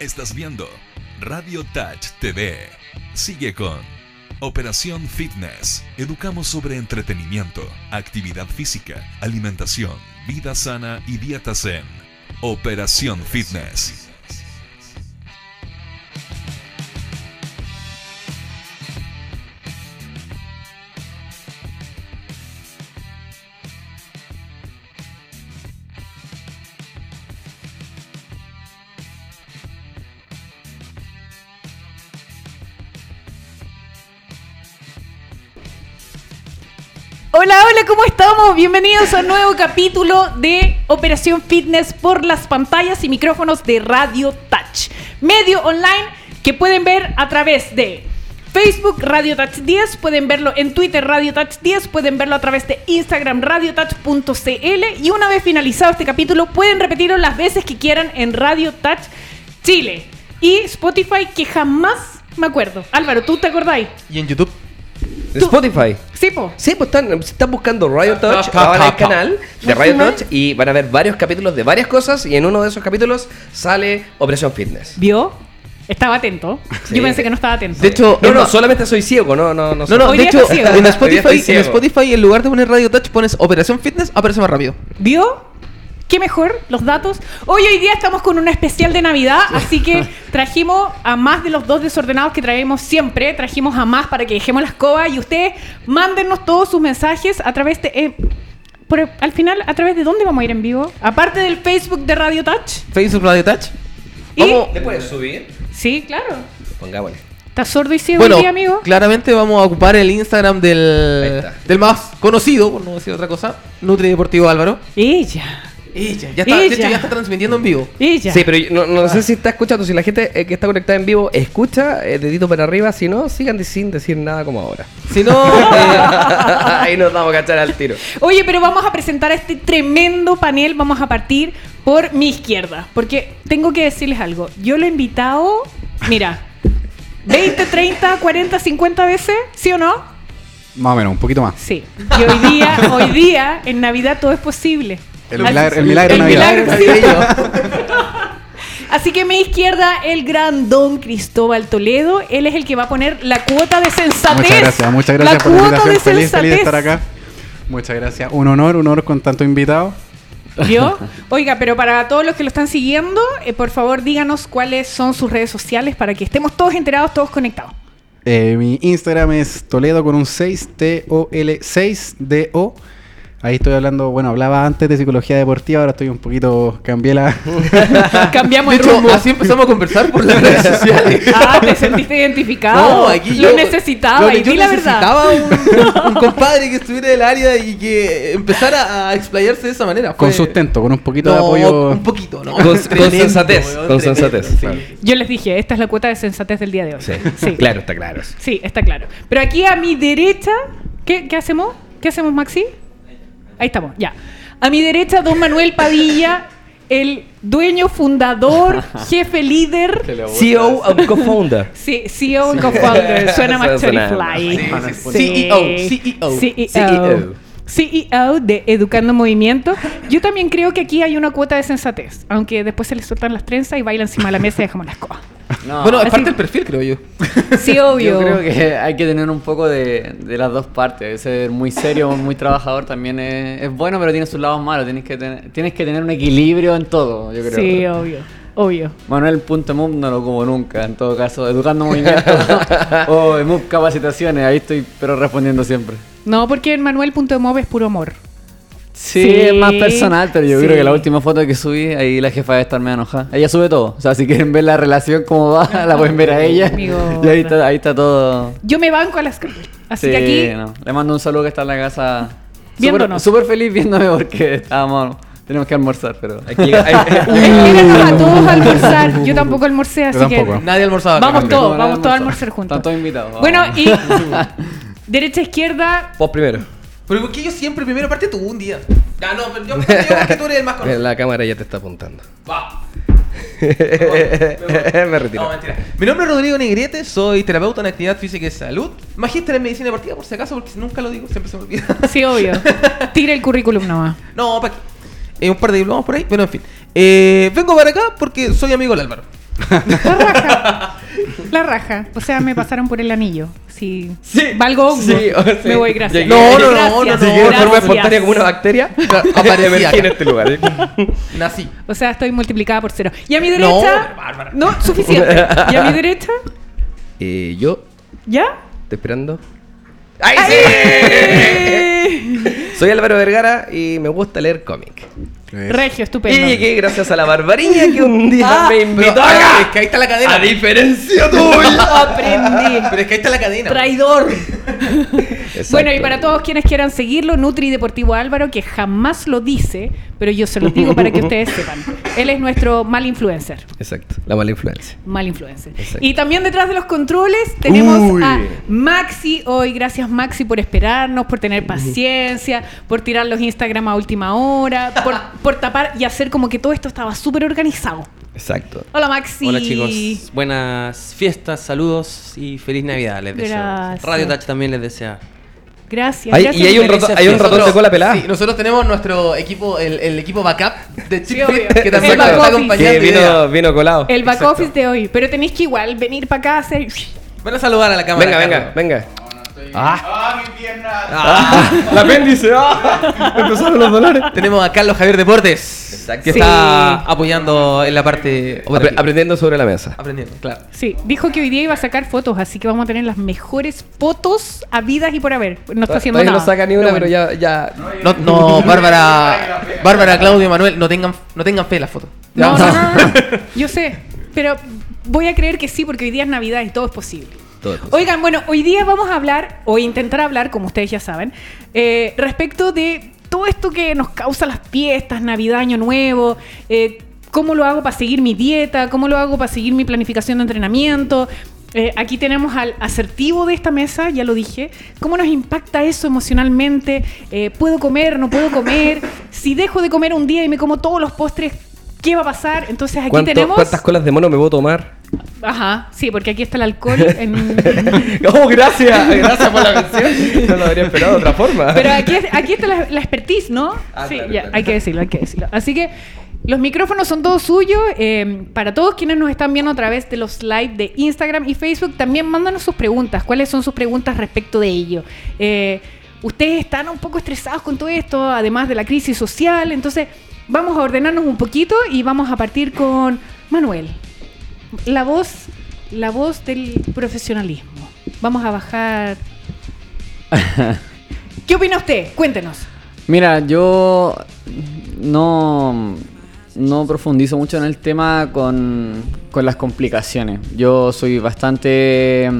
Estás viendo Radio Touch TV. Sigue con Operación Fitness. Educamos sobre entretenimiento, actividad física, alimentación, vida sana y dieta zen. Operación Fitness. ¿Cómo estamos? Bienvenidos a un nuevo capítulo de Operación Fitness por las pantallas y micrófonos de Radio Touch, medio online que pueden ver a través de Facebook Radio Touch 10, pueden verlo en Twitter Radio Touch 10, pueden verlo a través de Instagram radiotouch.cl y una vez finalizado este capítulo pueden repetirlo las veces que quieran en Radio Touch Chile y Spotify que jamás me acuerdo. Álvaro, ¿tú te acordáis? ¿Y en YouTube? Tú- Spotify. Sí, po. Sí, pues están, están buscando Radio Touch, pa, ahora pa, el pa. canal de Radio Touch y van a ver varios capítulos de varias cosas y en uno de esos capítulos sale Operación Fitness. ¿Vio? Estaba atento. Sí. Yo pensé que no estaba atento. De hecho, No, no, solamente soy ciego, no, no, no. No, no, de hecho, en Spotify, en. Spotify, en lugar de poner Radio Touch, pones Operación Fitness, aparece más rápido. ¿Vio? ¿Qué mejor? Los datos. Hoy, hoy día estamos con un especial de Navidad, así que trajimos a más de los dos desordenados que traemos siempre. Trajimos a más para que dejemos la escoba y ustedes mándenos todos sus mensajes a través de... eh, por- al final, ¿a través de dónde vamos a ir en vivo? Aparte del Facebook de Radio Touch. Facebook Radio Touch. Y, Vamos- ¿Le puedes subir? Sí, claro. Pongámosle. ¿Estás sordo y ciego Bueno, hoy día, amigo? claramente vamos a ocupar el Instagram Ahí del, está. del más conocido, por no decir otra cosa, Nutri Deportivo Álvaro. Ella. Ella, ya está, de hecho ya está transmitiendo en vivo. Ella. Sí, pero yo no, no sé si está escuchando, si la gente eh, que está conectada en vivo escucha, eh, dedito para arriba, si no, sigan de- sin decir nada como ahora. Si no, eh, Ahí nos vamos a cachar al tiro. Oye, pero vamos a presentar este tremendo panel. Vamos a partir por mi izquierda. Porque tengo que decirles algo. Yo lo he invitado, mira, 20, 30, 40, 50 veces, ¿sí o no? Más o menos, un poquito más. Sí. Y hoy día, hoy día, en Navidad todo es posible. El milagro- el milagro el milagro. Así que mi izquierda, el gran don Cristóbal Toledo. Él es el que va a poner la cuota de sensatez. Muchas gracias, muchas gracias la por la cuota invitación. de Feliz, feliz de estar acá. Muchas gracias. Un honor, un honor con tanto invitado. ¿Vio? Oiga, pero para todos los que lo están siguiendo, eh, por favor díganos cuáles son sus redes sociales para que estemos todos enterados, todos conectados. Eh, mi Instagram es Toledo con un 6, T-O-L-6-D-O. Ahí estoy hablando, bueno, hablaba antes de psicología deportiva, ahora estoy un poquito, cambié la... Cambiamos de el hecho, rumbo. así empezamos a conversar por las redes sociales. Ah, te sentiste identificado. No, aquí lo yo necesitaba lo- y yo di la verdad. necesitaba un, un compadre que estuviera del área y que empezara a explayarse de esa manera. Con sustento, con un poquito de apoyo. Un poquito, ¿no? Con- con sensatez, con tremendo, sensatez. sí. Yo les dije, esta es la cuota de sensatez del día de hoy. Sí, claro, está claro. Sí, está claro. Pero aquí a mi derecha, ¿qué, qué hacemos? ¿Qué hacemos, Maxi? Ahí estamos, ya. A mi derecha, don Manuel Padilla, el dueño, fundador, jefe líder, CEO and co-founder. sí, CEO y co-founder. Suena más. Sí, sí. CEO, CEO. CEO. CEO de Educando Movimiento. Yo también creo que aquí hay una cuota de sensatez, aunque después se les sueltan las trenzas y bailan encima de la mesa y dejamos la escoba. No, Bueno, es así- parte del perfil, creo yo. Sí, obvio. yo creo que hay que tener un poco de, de las dos partes. Ser muy serio, muy trabajador también es, es bueno, pero tiene sus lados malos. Tienes que, tener, tienes que tener un equilibrio en todo, yo creo. Sí, obvio. Obvio. Manuel.move no lo como nunca, en todo caso. Educando movimiento o MUP capacitaciones, ahí estoy, pero respondiendo siempre. No, porque en manuel.move es puro amor. Sí, Sí, es más personal, pero yo sí. creo que la última foto que subí, ahí la jefa debe estar medio enojada. Ella sube todo. O sea, si quieren ver la relación, cómo va, la pueden ver a ella. Amigo. Y ahí está, ahí está todo. Yo me banco a las Así Sí, que aquí, no. Le mando un saludo que está en la casa. Viéndonos. Súper feliz viéndome porque estábamos. Tenemos que almorzar, pero. Hay- a todos a almorzar. Yo tampoco almorcé, así tampoco. que Nadie almorzaba. vamos todos, vamos todos a almorzar. juntos. Están todos invitados. vamos. Bueno, y derecha, izquierda, Vos primero. Pero ¿por qué yo siempre primero parte tú un día? Ya, no, pero yo, yo porque tú eres el más conocido. La cámara ya te está apuntando. Va. Me retiro. No, mentira. Mi nombre es Rodrigo Negrete, soy terapeuta en actividad física y salud, magíster en medicina deportiva, por si acaso, porque nunca lo digo, siempre se me olvida. sí, obvio. Tira el currículum nomás. No, para qué. Eh, un par de diplomas por ahí, pero en fin. Eh, vengo para acá porque soy amigo del Álvaro. La raja. La raja. O sea, me pasaron por el anillo. Si Sí. valgo hongo, Sí, o sea, me voy, gracias. llegué- No, no, no, Gracias, no, no, Así que de forma espontánea como una bacteria, Aparecía emergí acá. en este lugar. Nací. O sea, estoy multiplicada por cero. Y a mi derecha. No, suficiente. Y a mi derecha. Eh, yo, ¿Ya? estoy esperando. ¡Ay, ¡Eh! Soy Álvaro Vergara y me gusta leer cómic. Regio, Y estupendo. llegué gracias a la Barbariña que un día Ah, me invitó acá. es que ahí está la cadena. A diferencia tuya. Aprendí. Pero es que ahí está la cadena. Traidor. Bueno, y para todos quienes quieran seguirlo, Nutri Deportivo Álvaro, que jamás lo dice, pero yo se lo digo para que ustedes sepan. Él es nuestro mal influencer. Exacto, la mala influencia. Mal influencer. Exacto. Y también detrás de los controles tenemos Uy. a Maxi hoy. Gracias Maxi por esperarnos, por tener paciencia, por tirar los Instagram a última hora, por, por tapar y hacer como que todo esto estaba súper organizado. Exacto. Hola Maxi. Hola chicos, buenas fiestas, saludos y feliz Navidad les deseo. Gracias. Radio Touch también les desea. Gracias. Hay- gracias. y hay un, rato- hay un ratón de cola pelada. Sí, nosotros tenemos nuestro equipo, el, el equipo backup de Chip que también nos está acompañando. vino, vino colado. El back Exacto. office de hoy. Pero tenéis que igual venir para acá a hacer. Ven a saludar a la cámara. Venga, venga, Carlos. Venga. Ah. Ah, el apéndice. Ah. Empezaron los dolores. Tenemos a Carlos Javier Deportes, Exacto. que Sí. está apoyando en la parte Apre- aprendiendo sobre la mesa. Aprendiendo, claro. Sí, dijo que hoy día iba a sacar fotos, así que vamos a tener las mejores fotos habidas y por haber. No está haciendo Todavía nada. no saca ni una, Pero ya, ya. No, no, Bárbara, Bárbara, Claudio, Manuel, no tengan, no tengan fe en la foto. No, no, no, no, no. Yo sé, pero voy a creer que sí, porque hoy día es Navidad y todo es posible. Todo. Oigan, bueno, hoy día vamos a hablar, o intentar hablar, como ustedes ya saben, eh, respecto de todo esto que nos causa las fiestas, Navidad, Año Nuevo, eh, cómo lo hago para seguir mi dieta, cómo lo hago para seguir mi planificación de entrenamiento. Eh, aquí tenemos al asertivo de esta mesa, ya lo dije. ¿Cómo nos impacta eso emocionalmente? Eh, ¿Puedo comer? ¿No puedo comer? Si dejo de comer un día y me como todos los postres, ¿qué va a pasar? Entonces aquí ¿Cuánto- tenemos... ¿Cuántas colas de mono me puedo tomar? Ajá, sí, porque aquí está el alcohol en... Oh, gracias. Gracias por la mención. No lo habría esperado de otra forma. Pero aquí, aquí está la, la expertise, ¿no? Ah, sí, claro, ya, claro. hay que decirlo, hay que decirlo. Así que los micrófonos son todos suyos. eh, para todos quienes nos están viendo a través de los live de Instagram y Facebook, también mándanos sus preguntas. ¿Cuáles son sus preguntas respecto de ello? Eh, Ustedes están un poco estresados con todo esto, además de la crisis social. Entonces, vamos a ordenarnos un poquito y vamos a partir con Manuel. La voz, la voz del profesionalismo. Vamos a bajar. ¿Qué opina usted? Cuéntenos. Mira, yo no, no profundizo mucho en el tema con, con las complicaciones. Yo soy bastante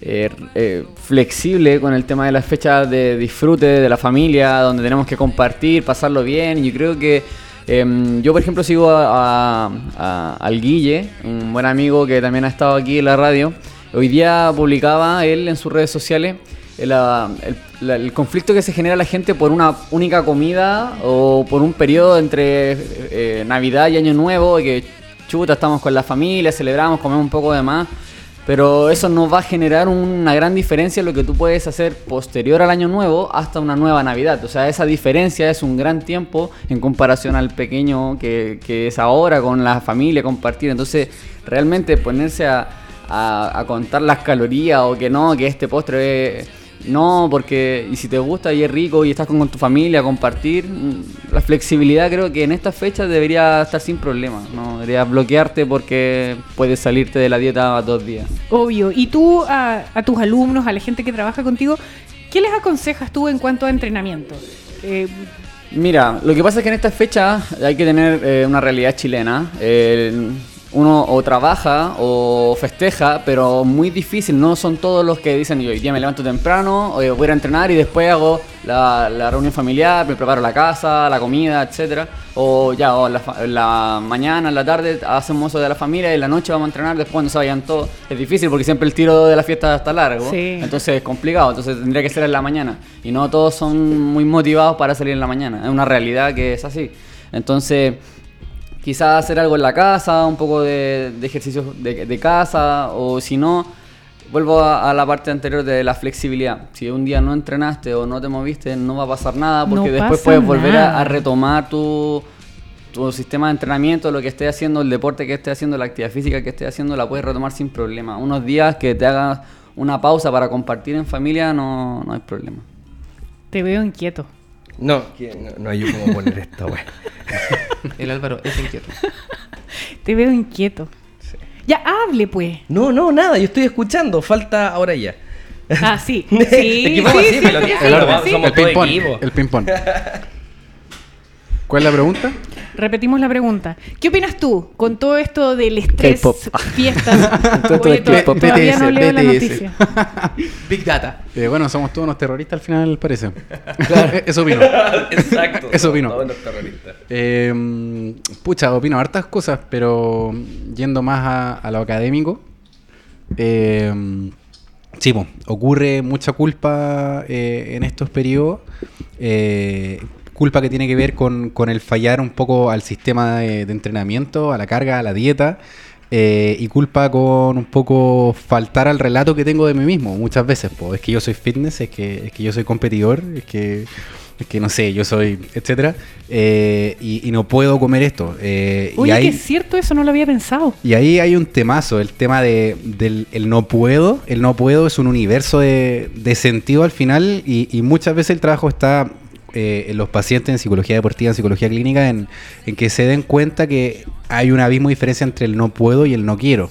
eh, eh, flexible con el tema de las fechas de disfrute de la familia, donde tenemos que compartir, pasarlo bien. Yo creo que em, yo, por ejemplo, sigo a- a- al Guille, un buen amigo que también ha estado aquí en la radio. Hoy día publicaba él en sus redes sociales el, ah, el- el conflicto que se genera la gente por una única comida o por un periodo entre eh, Navidad y Año Nuevo, que chuta, estamos con la familia, celebramos, comemos un poco de más, pero eso no va a generar una gran diferencia en lo que tú puedes hacer posterior al Año Nuevo hasta una nueva Navidad. O sea, esa diferencia es un gran tiempo en comparación al pequeño que, es ahora con la familia, compartir. Entonces, realmente ponerse a, a- a contar las calorías o que no, que este postre es... No, porque y si te gusta y es rico y estás con, con tu familia, compartir, mm, la flexibilidad creo que en estas fechas debería estar sin problema. No deberías bloquearte porque puedes salirte de la dieta a dos días. Obvio. ¿Y tú a, a tus alumnos, a la gente que trabaja contigo, qué les aconsejas tú en cuanto a entrenamiento? Eh, Mira, lo que pasa es que en estas fechas hay que tener eh, una realidad chilena. Uno o trabaja o festeja, pero muy difícil. No son todos los que dicen, yo hoy día me levanto temprano, hoy voy a ir a entrenar y después hago la, la reunión familiar, me preparo la casa, la comida, etcétera. O ya, o en la, la mañana, en la tarde hacemos eso de la familia y en la noche vamos a entrenar después cuando se vayan todos. Es difícil porque siempre el tiro de la fiesta está largo. Sí. Entonces es complicado, entonces tendría que ser en la mañana. Y no todos son muy motivados para salir en la mañana. Es una realidad que es así. Entonces, quizás hacer algo en la casa, un poco de, de ejercicios de, de casa, o si no, vuelvo a, a la parte anterior de la flexibilidad. Si un día no entrenaste o no te moviste, no va a pasar nada, porque No después puedes volver a, retomar tu, tu sistema de entrenamiento, lo que estés haciendo, el deporte que estés haciendo, la actividad física que estés haciendo, la puedes retomar sin problema. Unos días que te hagas una pausa para compartir en familia, no, no hay problema. Te veo inquieto. No, no, no hay yo cómo poner esta wea. El Álvaro es inquieto. Te veo inquieto. Ya hable, pues. No, no, nada, yo estoy escuchando, falta ahora ya. Ah, sí. Sí, sí, sí. El ping-pong. ¿Cuál es la pregunta? Repetimos la pregunta. ¿Qué opinas tú con todo esto del estrés, fiestas? Todo esto Oye, del to- K-pop. todavía no BTS, leo la BTS. noticia. Big Data. Eh, bueno, somos todos unos terroristas al final, parece. Eso opino. Exacto. Eso opino. Todos los terroristas. Eh, pucha, opino hartas cosas, pero yendo más a, a lo académico. Eh, sí, ocurre mucha culpa eh, en estos periodos. eh, culpa que tiene que ver con, con el fallar un poco al sistema de, de entrenamiento, a la carga, a la dieta. eh, y culpa con un poco faltar al relato que tengo de mí mismo muchas veces. po. Es que yo soy fitness, es que, es que yo soy competidor, es que, es que no sé, yo soy, etcétera. eh, y, y no puedo comer esto. eh, y Oye, ahí- que es cierto eso, no lo había pensado. y ahí hay un temazo, el tema de, del el no puedo. El no puedo es un universo de, de sentido al final y, y muchas veces el trabajo está eh, en los pacientes en psicología deportiva, en psicología clínica, en, en que se den cuenta que hay un abismo de diferencia entre el no puedo y el no quiero.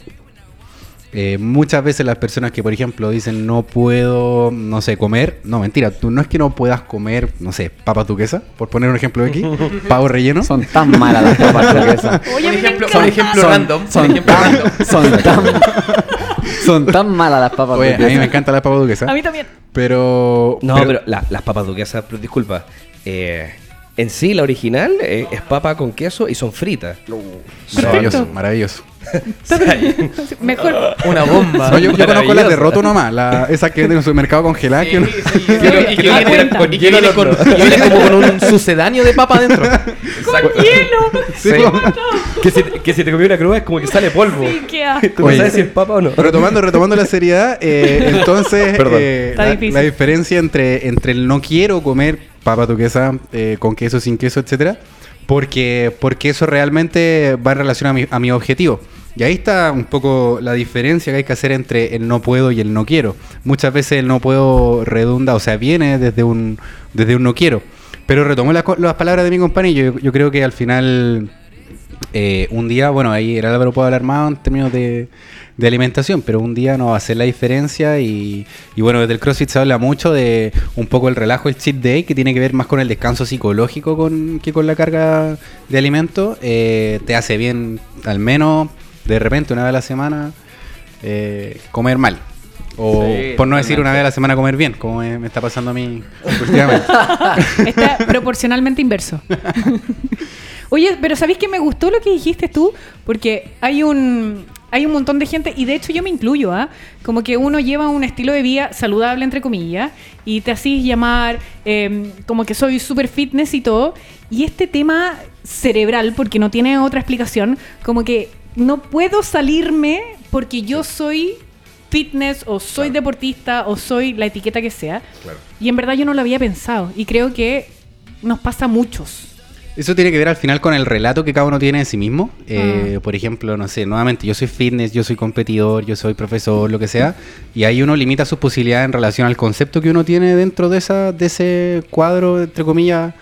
Eh, muchas veces las personas que, por ejemplo, dicen no puedo, no sé, comer, no, mentira, tú no es que no puedas comer, no sé, papa duquesa, por poner un ejemplo de aquí, pavo relleno. Son tan malas las papas. Oye, ejemplo, ejemplo Son- random. un Son ejemplo random. tan, son tan, son tan malas las papas Oye, a mí me encanta la papa duquesa. A mí también. Pero. No, pero, la- las papas duquesas, pero disculpa. eh, en sí, la original eh, es papa con queso y son fritas. Maravilloso, maravilloso. Mejor. Una bomba. No, yo, yo conozco las de roto nomás, la, esas que venden en el supermercado congeladas. que uno- Y que y que viene con- y viene como con un sucedáneo de papa adentro. Con hielo. Sí, Sí, Que si, que si te comí una cruda es como que sale polvo. Sí, qué asco. ¿Tú no Oye. sabes si es papa o no? retomando, retomando la seriedad, eh, entonces eh, la, la diferencia entre, entre el no quiero comer papa duquesa eh, con queso, sin queso, etcétera, porque, porque eso realmente va en relación a mi, a mi objetivo. Y ahí está un poco la diferencia que hay que hacer entre el no puedo y el no quiero. Muchas veces el no puedo redunda, o sea, viene desde un, desde un no quiero. Pero retomo las, palabras de mi compañero. Yo, yo creo que al final eh, un día, bueno, ahí el Álvaro puede hablar más en términos de, alimentación, pero un día no va a hacer la diferencia y, y bueno, desde el CrossFit se habla mucho de un poco el relajo, el cheat day, que tiene que ver más con el descanso psicológico con, que con la carga de alimentos. Eh, te hace bien, al menos de repente, una vez a la semana, eh, comer mal. O Sí, por no decir una vez a la semana comer bien, como me, me está pasando a mí últimamente. Está proporcionalmente inverso. Oye, pero ¿sabéis que me gustó lo que dijiste tú? Porque hay un, hay un montón de gente, y de hecho yo me incluyo, ¿ah? Como que uno lleva un estilo de vida saludable, entre comillas, y te hacís llamar eh, como que soy super fitness y todo. Y este tema cerebral, porque no tiene otra explicación, como que no puedo salirme porque yo soy fitness o soy deportista o soy la etiqueta que sea. Y en verdad yo no lo había pensado. Y creo que nos pasa a muchos. Eso tiene que ver al final con el relato que cada uno tiene de sí mismo. Eh, Por ejemplo, no sé, nuevamente, yo soy fitness, yo soy competidor, yo soy profesor, lo que sea. Y ahí uno limita sus posibilidades en relación al concepto que uno tiene dentro de, esa, de ese cuadro, entre comillas,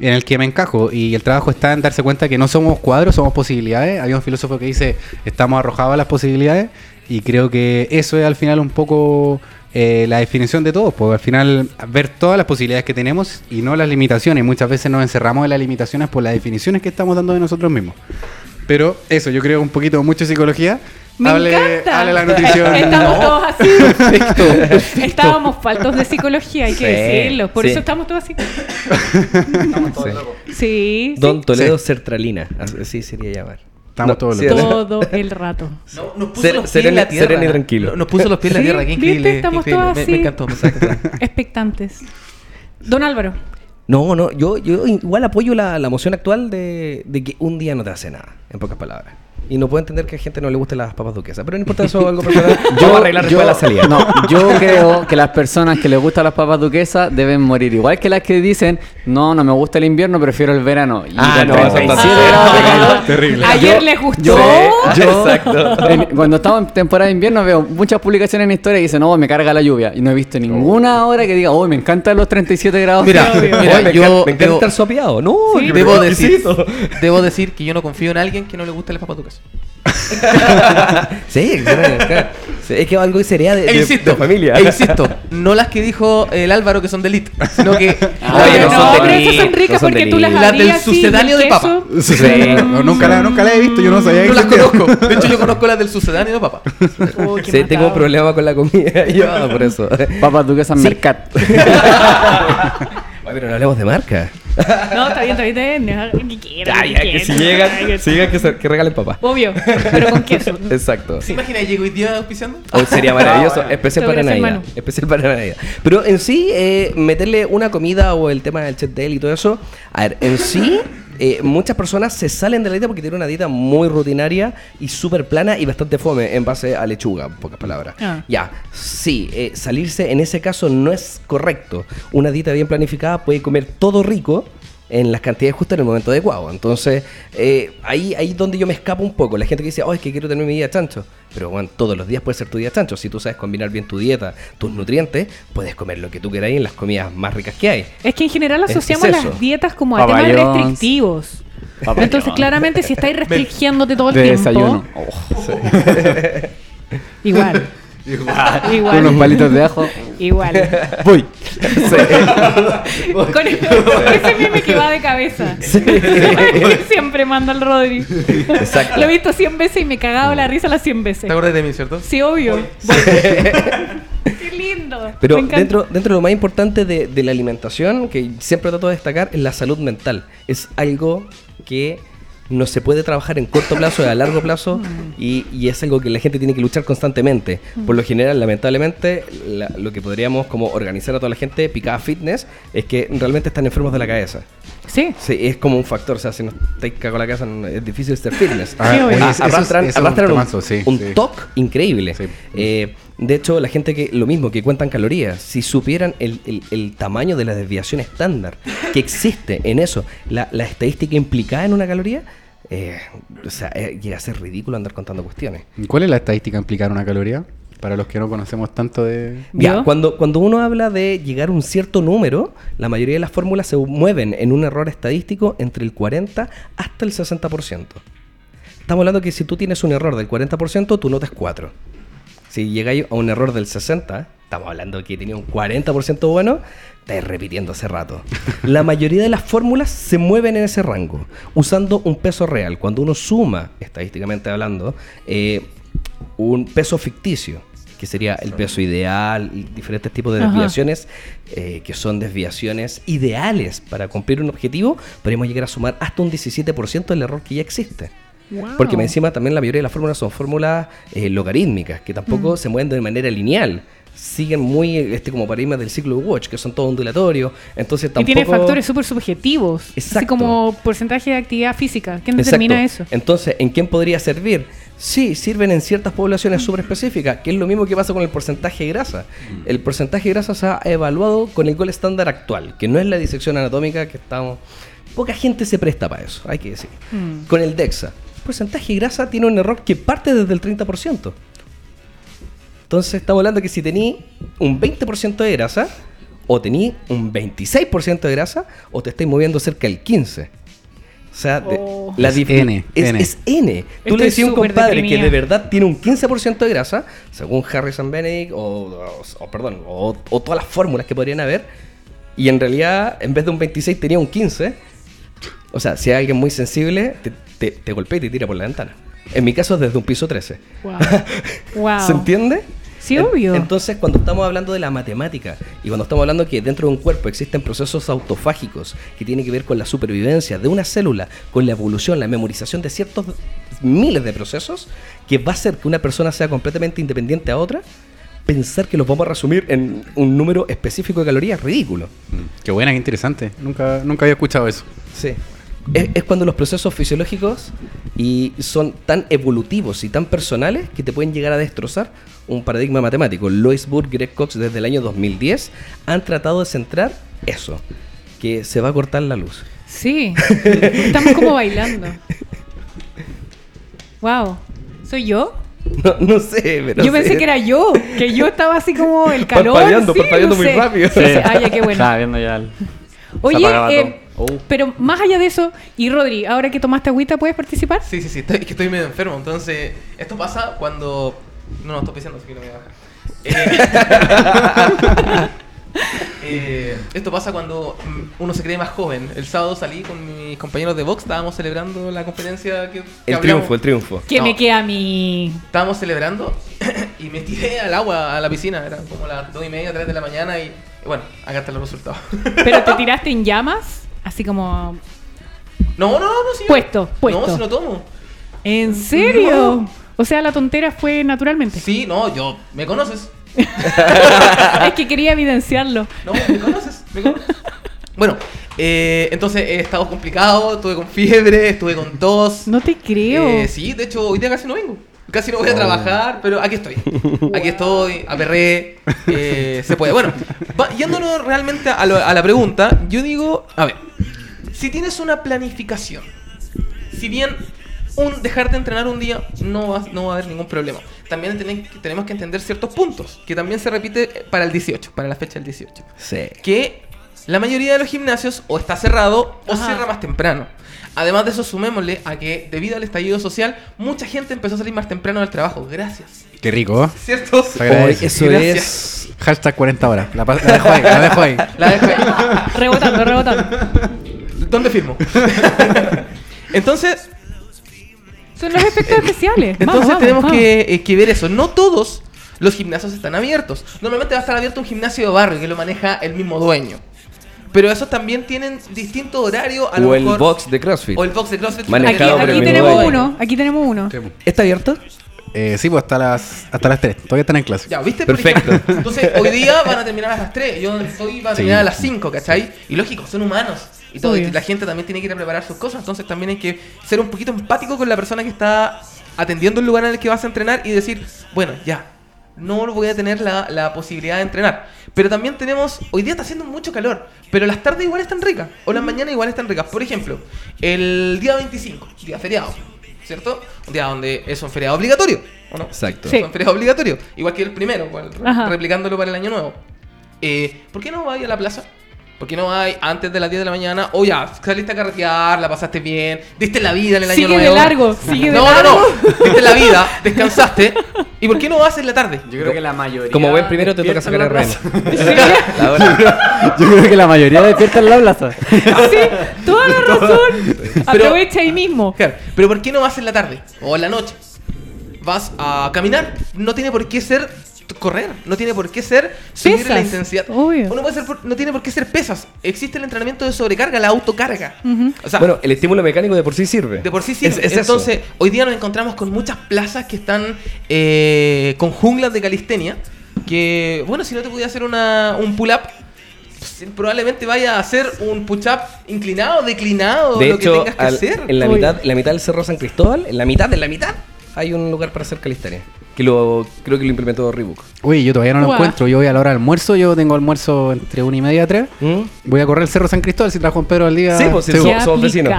en el que me encajo. Y el trabajo está en darse cuenta que no somos cuadros, somos posibilidades. Hay un filósofo que dice, estamos arrojados a las posibilidades. Y creo que eso es al final un poco eh, la definición de todo. Porque al final ver todas las posibilidades que tenemos y no las limitaciones. Muchas veces nos encerramos en las limitaciones por las definines que estamos dando de nosotros mismos. Pero eso, yo creo un poquito mucho psicología. Me hable, encanta. hable la nutrición. Estamos No. todos así. Estábamos faltos de psicología, hay que Sí, decirlo. Por sí. eso estamos todos así. Sí. sí. Don Toledo Sí. Sertralina, así sería llamar. Estamos todos sí, locos. Todo el rato. No, nos puso Ser- los pies en la tierra. sereno y tranquilo. Nos puso los pies en la tierra. Qué ¿viste? increíble. qué Estamos increíble. todos Me, así. me encantó. me encantó. Expectantes. Don Álvaro. No, no, yo, yo igual apoyo la, la moción actual de, de que un día no te hace nada, en pocas palabras. Y no puedo entender que a gente no le gusten las papas duquesas. Pero no importa eso, algo personal. Vamos a arreglar después de la salida. No, yo creo que las personas que les gustan las papas duquesas deben morir. Igual que las que dicen, no, no me gusta el invierno, prefiero el verano. Y Ah, no, 37 eso está- grados de Ah, terrible. Ayer Yo- les gustó. Yo, yo- Exacto. en- cuando estamos en temporada de invierno veo muchas publicaciones en historia y dicen, no, me carga la lluvia. Y no he visto ninguna hora que diga, oh, me encantan los 37 grados. Mira, mira, me yo me encanta debo, estar sopeado. No, Sí. que debo decir, debo decir que yo no confío en alguien que no le guste las papas duquesas. Sí, claro, claro. Sí, es que algo que sería de, E de- insisto, de familia. e insisto, no las que dijo el Álvaro que son de elite, sino que Ah, Oye, no no, son de pero esas son no ricas son porque tú las Las del sucedáneo del de papa. Sí. No, nunca, la, nunca la he visto, yo no sabía que no las conozco. De hecho, yo conozco las del sucedáneo de papa. Oh, Sí, tengo un problema con la comida yo, por eso. Papas duquesas Sí. Mercat. Oye, pero no hablemos de marca. No, está bien, está bien, está bien. Que quieran, Ya, que ya, que quieran. si llegan, Ay, que- si llegan que, se- que regalen papá. Obvio, pero con queso. Exacto. ¿Se imagina llego hoy día auspiciando? Oh, sería maravilloso, especial para Navidad. Especial para Navidad. Pero en sí, eh, meterle una comida o el tema del chet day y todo eso, a ver, en sí, eh, muchas personas se salen de la dieta porque tienen una dieta muy rutinaria y súper plana y bastante fome en base a lechuga, en pocas palabras. Ah. Ya, sí, eh, salirse en ese caso no es correcto. Una dieta bien planificada puede comer todo rico en las cantidades justas en el momento adecuado. Entonces, eh, ahí ahí es donde yo me escapo un poco. La gente que dice, oh, es que quiero tener mi día chancho. Pero bueno, todos los días puede ser tu día chancho. Si tú sabes combinar bien tu dieta, tus nutrientes, puedes comer lo que tú queráis en las comidas más ricas que hay. Es que en general asociamos es las dietas como a Papayons. temas restrictivos. Papayons. Entonces, claramente, si estáis restringiéndote todo el De tiempo, desayuno. igual. Con igual. unos palitos de ajo. Igual. Voy. Con ese meme que va de cabeza. Que siempre manda el Rodri. Exacto. Lo he visto 100 veces y me he cagado la risa las 100 veces. ¿Te acuerdas de mí, cierto? Sí, obvio. Voy. Qué lindo. Pero dentro, dentro de lo más importante de, de la alimentación, que siempre trato de destacar, es la salud mental. Es algo que no se puede trabajar en corto plazo, a largo plazo, y, y es algo que la gente tiene que luchar constantemente. Por lo general, lamentablemente, la- lo que podríamos como organizar a toda la gente picada fitness es que realmente están enfermos de la cabeza. Sí. Sí, es como un factor, o sea, si no estáis cagados la cabeza, no- es difícil ser fitness. Ah, Sí, oye, Ah, es- arrastran, es un arrastran un, temazo, sí, un sí. toque increíble. Sí. Eh, de hecho, la gente que lo mismo, que cuentan calorías, si supieran el, el- el tamaño de la desviación estándar que existe en eso, la, la estadística implicada en una caloría, eh, o sea, eh, llega a ser ridículo andar contando cuestiones. ¿Cuál es la estadística implicar una caloría? Para los que no conocemos tanto de... Ya, ¿Yo? cuando, cuando uno habla de llegar a un cierto número, la mayoría de las fórmulas se mueven en un error estadístico entre el 40 hasta el 60%. Estamos hablando que si tú tienes un error del 40%, tu nota es 4. Si llegáis a un error del 60%, estamos hablando que tenía un 40% bueno, estáis repitiendo hace rato. La mayoría de las fórmulas se mueven en ese rango, usando un peso real. Cuando uno suma, estadísticamente hablando, eh, un peso ficticio, que sería el peso ideal y diferentes tipos de Ajá. desviaciones, eh, que son desviaciones ideales para cumplir un objetivo, podemos llegar a sumar hasta un 17% del error que ya existe. Wow. Porque encima también la mayoría de las fórmulas son fórmulas eh, logarítmicas, que tampoco se mueven de manera lineal. Siguen muy este como paradigmas del ciclo de Watch, que son todos ondulatorios. Entonces Y tampoco... tiene factores súper subjetivos. Así Exacto. como porcentaje de actividad física. ¿Quién Exacto. determina eso? Entonces, ¿en quién podría servir? Sí, sirven en ciertas poblaciones súper específicas, que es lo mismo que pasa con el porcentaje de grasa. El porcentaje de grasa se ha evaluado con el gol estándar actual, que no es la disección anatómica que estamos... Poca gente se presta para eso, hay que decir. Mm. Con el DEXA, el porcentaje de grasa tiene un error que parte desde el 30%. Entonces estamos hablando que si tení un 20% de grasa, o tení un 26% de grasa, o te estáis moviendo cerca del 15%. O sea, Oh. la Es N, es, N. es N. Tú Estoy le decís a un compadre que de verdad tiene un 15% de grasa, según Harrison Benedict, o, o- o, perdón, o, o todas las fórmulas que podrían haber, y en realidad en vez de un 26 tenía un 15. O sea, si hay alguien muy sensible, te, te, te golpea y te tira por la ventana. En mi caso, desde un piso 13. Wow. wow. ¿Se entiende? Sí, obvio. Entonces, cuando estamos hablando de la matemática y cuando estamos hablando que dentro de un cuerpo existen procesos autofágicos que tienen que ver con la supervivencia de una célula, con la evolución, la memorización de ciertos miles de procesos, que va a hacer que una persona sea completamente independiente a otra, pensar que los vamos a resumir en un número específico de calorías es ridículo. Mm, Qué buena, qué interesante. Nunca, nunca había escuchado eso. Sí. Es, es cuando los procesos fisiológicos Y son tan evolutivos y tan personales que te pueden llegar a destrozar un paradigma matemático. Lois Burke y Greg Cox desde el año 2010 han tratado de centrar eso, que se va a cortar la luz. Sí, estamos como bailando. Wow, ¿soy yo? No, no sé, pero... yo pensé sí. que era yo, que yo estaba así como el calor. Parpadeando, sí, parpadeando no muy sé. rápido. Sí. Ah, ya, qué bueno. Estaba viendo ya el- Oye, eh. Oh. pero más allá de eso, y Rodri, ahora que tomaste agüita, ¿puedes participar? Sí, sí, sí, estoy, que estoy medio enfermo. Entonces, esto pasa cuando. No, no, estoy pensando, así que no voy a bajar. Eh, eh, esto pasa cuando mm, uno se cree más joven. El sábado salí con mis compañeros de box, estábamos celebrando la competencia que. que El hablamos. triunfo, el triunfo. Que No. me queda a mí. Estábamos celebrando y me tiré al agua, a la piscina. Eran como las 2 y media, 3 de la mañana y. y bueno, acá están los resultados. Pero te tiraste en llamas, así como. No, no, no, no, sí. Puesto, puesto. No, si no tomo. ¿En serio? O sea, la tontera fue naturalmente. Sí, no, yo. ¿Me conoces? es que quería evidenciarlo. No, me conoces, me conoces. Bueno, eh, entonces he estado complicado, estuve con fiebre, estuve con tos. No te creo. Eh, sí, de hecho, hoy día casi no vengo. Casi no voy a trabajar, pero aquí estoy. Aquí estoy, aperré, eh, se puede. Bueno, va- yéndonos realmente a, lo- a la pregunta, yo digo, a ver, si tienes una planificación, si bien un dejarte entrenar un día no va, no va a haber ningún problema, también tenen- tenemos que entender ciertos puntos, que también se repite para el 18, para la fecha del 18 Sí. que la mayoría de los gimnasios o está cerrado o Ajá. cierra más temprano. Además de eso, sumémosle a que debido al estallido social, mucha gente empezó a salir más temprano del trabajo. Gracias. Qué rico. ¿eh? ¿Cierto? Eso Gracias. es... Hashtag 40 horas. La, la dejo ahí, la dejo ahí. La dejo ahí. Rebotando, rebotando. ¿Dónde firmo? Entonces, Son los efectos especiales. Vamos, entonces vamos, tenemos vamos. que, eh, que ver eso. No todos los gimnasios están abiertos. Normalmente va a estar abierto un gimnasio de barrio que lo maneja el mismo dueño. Pero esos también tienen distinto horario. A lo O el mejor- box de CrossFit. O el box de CrossFit. Aquí, aquí tenemos dueño. uno. Aquí tenemos uno. ¿Está abierto? Eh, sí, pues hasta las, hasta las 3. Todavía están en clase. Ya, ¿viste? Perfecto. Entonces, hoy día van a terminar a las 3. Yo hoy va a Sí. terminar a las 5, ¿cachai? Y lógico, son humanos. Y todo, y la gente también tiene que ir a preparar sus cosas. Entonces, también hay que ser un poquito empático con la persona que está atendiendo el lugar en el que vas a entrenar y decir, bueno, ya, no voy a tener la, la posibilidad de entrenar. Pero también tenemos, hoy día está haciendo mucho calor, pero las tardes igual están ricas, o las mañanas igual están ricas. Por ejemplo, el día 25, día feriado, ¿cierto? Un día donde es un feriado obligatorio, ¿o no? Exacto. Sí. Es un feriado obligatorio, igual que el primero, replicándolo para el año nuevo. Eh, ¿Por qué no vas a la plaza? ¿Por qué no vas antes de las 10 de la mañana? O ya, saliste a carretear, la pasaste bien, diste la vida en el año Sigue de largo, sigue de no, largo. No, no, diste la vida, descansaste. ¿Y por qué no vas en la tarde? Yo creo que la mayoría. Como buen primero te toca sacar el. Ahora, Yo creo que la mayoría despierta en la plaza. Sí, toda la razón. Aprovecha ahí mismo. Claro, pero ¿por qué no vas en la tarde o en la noche? Vas a caminar. No tiene por qué ser correr, no tiene por qué ser subir Pesas, la intensidad. obvio. O no, puede ser por- no tiene por qué ser pesas. Existe el entrenamiento de sobrecarga, la autocarga. Ujú. O sea, bueno, el estímulo mecánico de por sí sirve. de por sí sirve. Es- es eso. Entonces, hoy día nos encontramos con muchas plazas que están eh, con junglas de calistenia. Que, bueno, si no te pudiera hacer una, un pull-up, pues, probablemente vaya a hacer un push-up inclinado, declinado, De lo hecho, que tengas que al- hacer. en, la Uy. mitad, en la mitad del Cerro San Cristóbal, en la mitad de la mitad, hay un lugar para hacer calistenia. Que lo creo que lo implementó Reebok. Uy, yo todavía no lo encuentro. Yo voy a la hora del almuerzo. Yo tengo almuerzo entre 1 y media a 3. ¿Mm? Voy a correr el Cerro San Cristóbal si trabajo en Pedro al día. Sí, pues, sí, somos vecinos.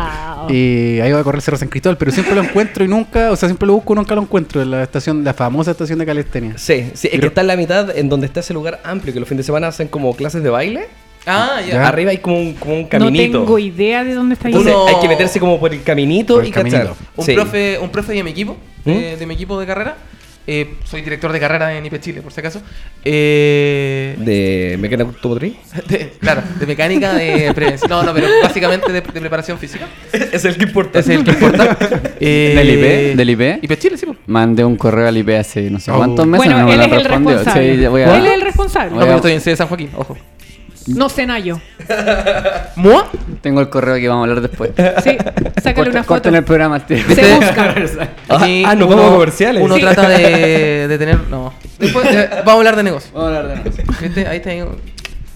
Y ahí voy a correr el Cerro San Cristóbal, pero siempre lo encuentro y nunca, o sea, siempre lo busco y nunca lo encuentro en la estación, la famosa estación de calistenia. Sí, sí, es que está en la mitad en donde está ese lugar amplio, que los fines de semana hacen como clases de baile. Ah, ya. Ya. Arriba hay como un, como un No caminito. tengo idea de dónde está ahí. Entonces Uno- hay que meterse como por el caminito Por el y cachar. caminito. Un, Sí. profe, un profe de mi equipo, de, ¿Mm? de mi equipo de carrera. Eh, soy director de carrera en IP Chile, por si acaso. Eh, De mecánica automotriz. de- claro, de mecánica, de prevención. No, no, pero básicamente de, de preparación física. es el que importa. Es el que importa. Eh, ¿Del IP? ¿Del IP? IP Chile, sí. Mandé un correo al IP hace no sé Oh. cuántos meses. Bueno, no me él lo es el responsable. Sí, ya voy a- Él es el responsable. No, pero estoy en C de San Joaquín, ojo. No sé Nayo. ¿Mua? Tengo el correo que vamos a hablar después. Sí, sácale una foto. Corten el programa tío. Se busca. Ah, Aquí ah, nos vamos a comerciales. Uno Sí. trata de, de tener. No. Después, eh, vamos a hablar de negocio. Vamos a hablar de negocio. ¿Viste? Ahí está. ahí.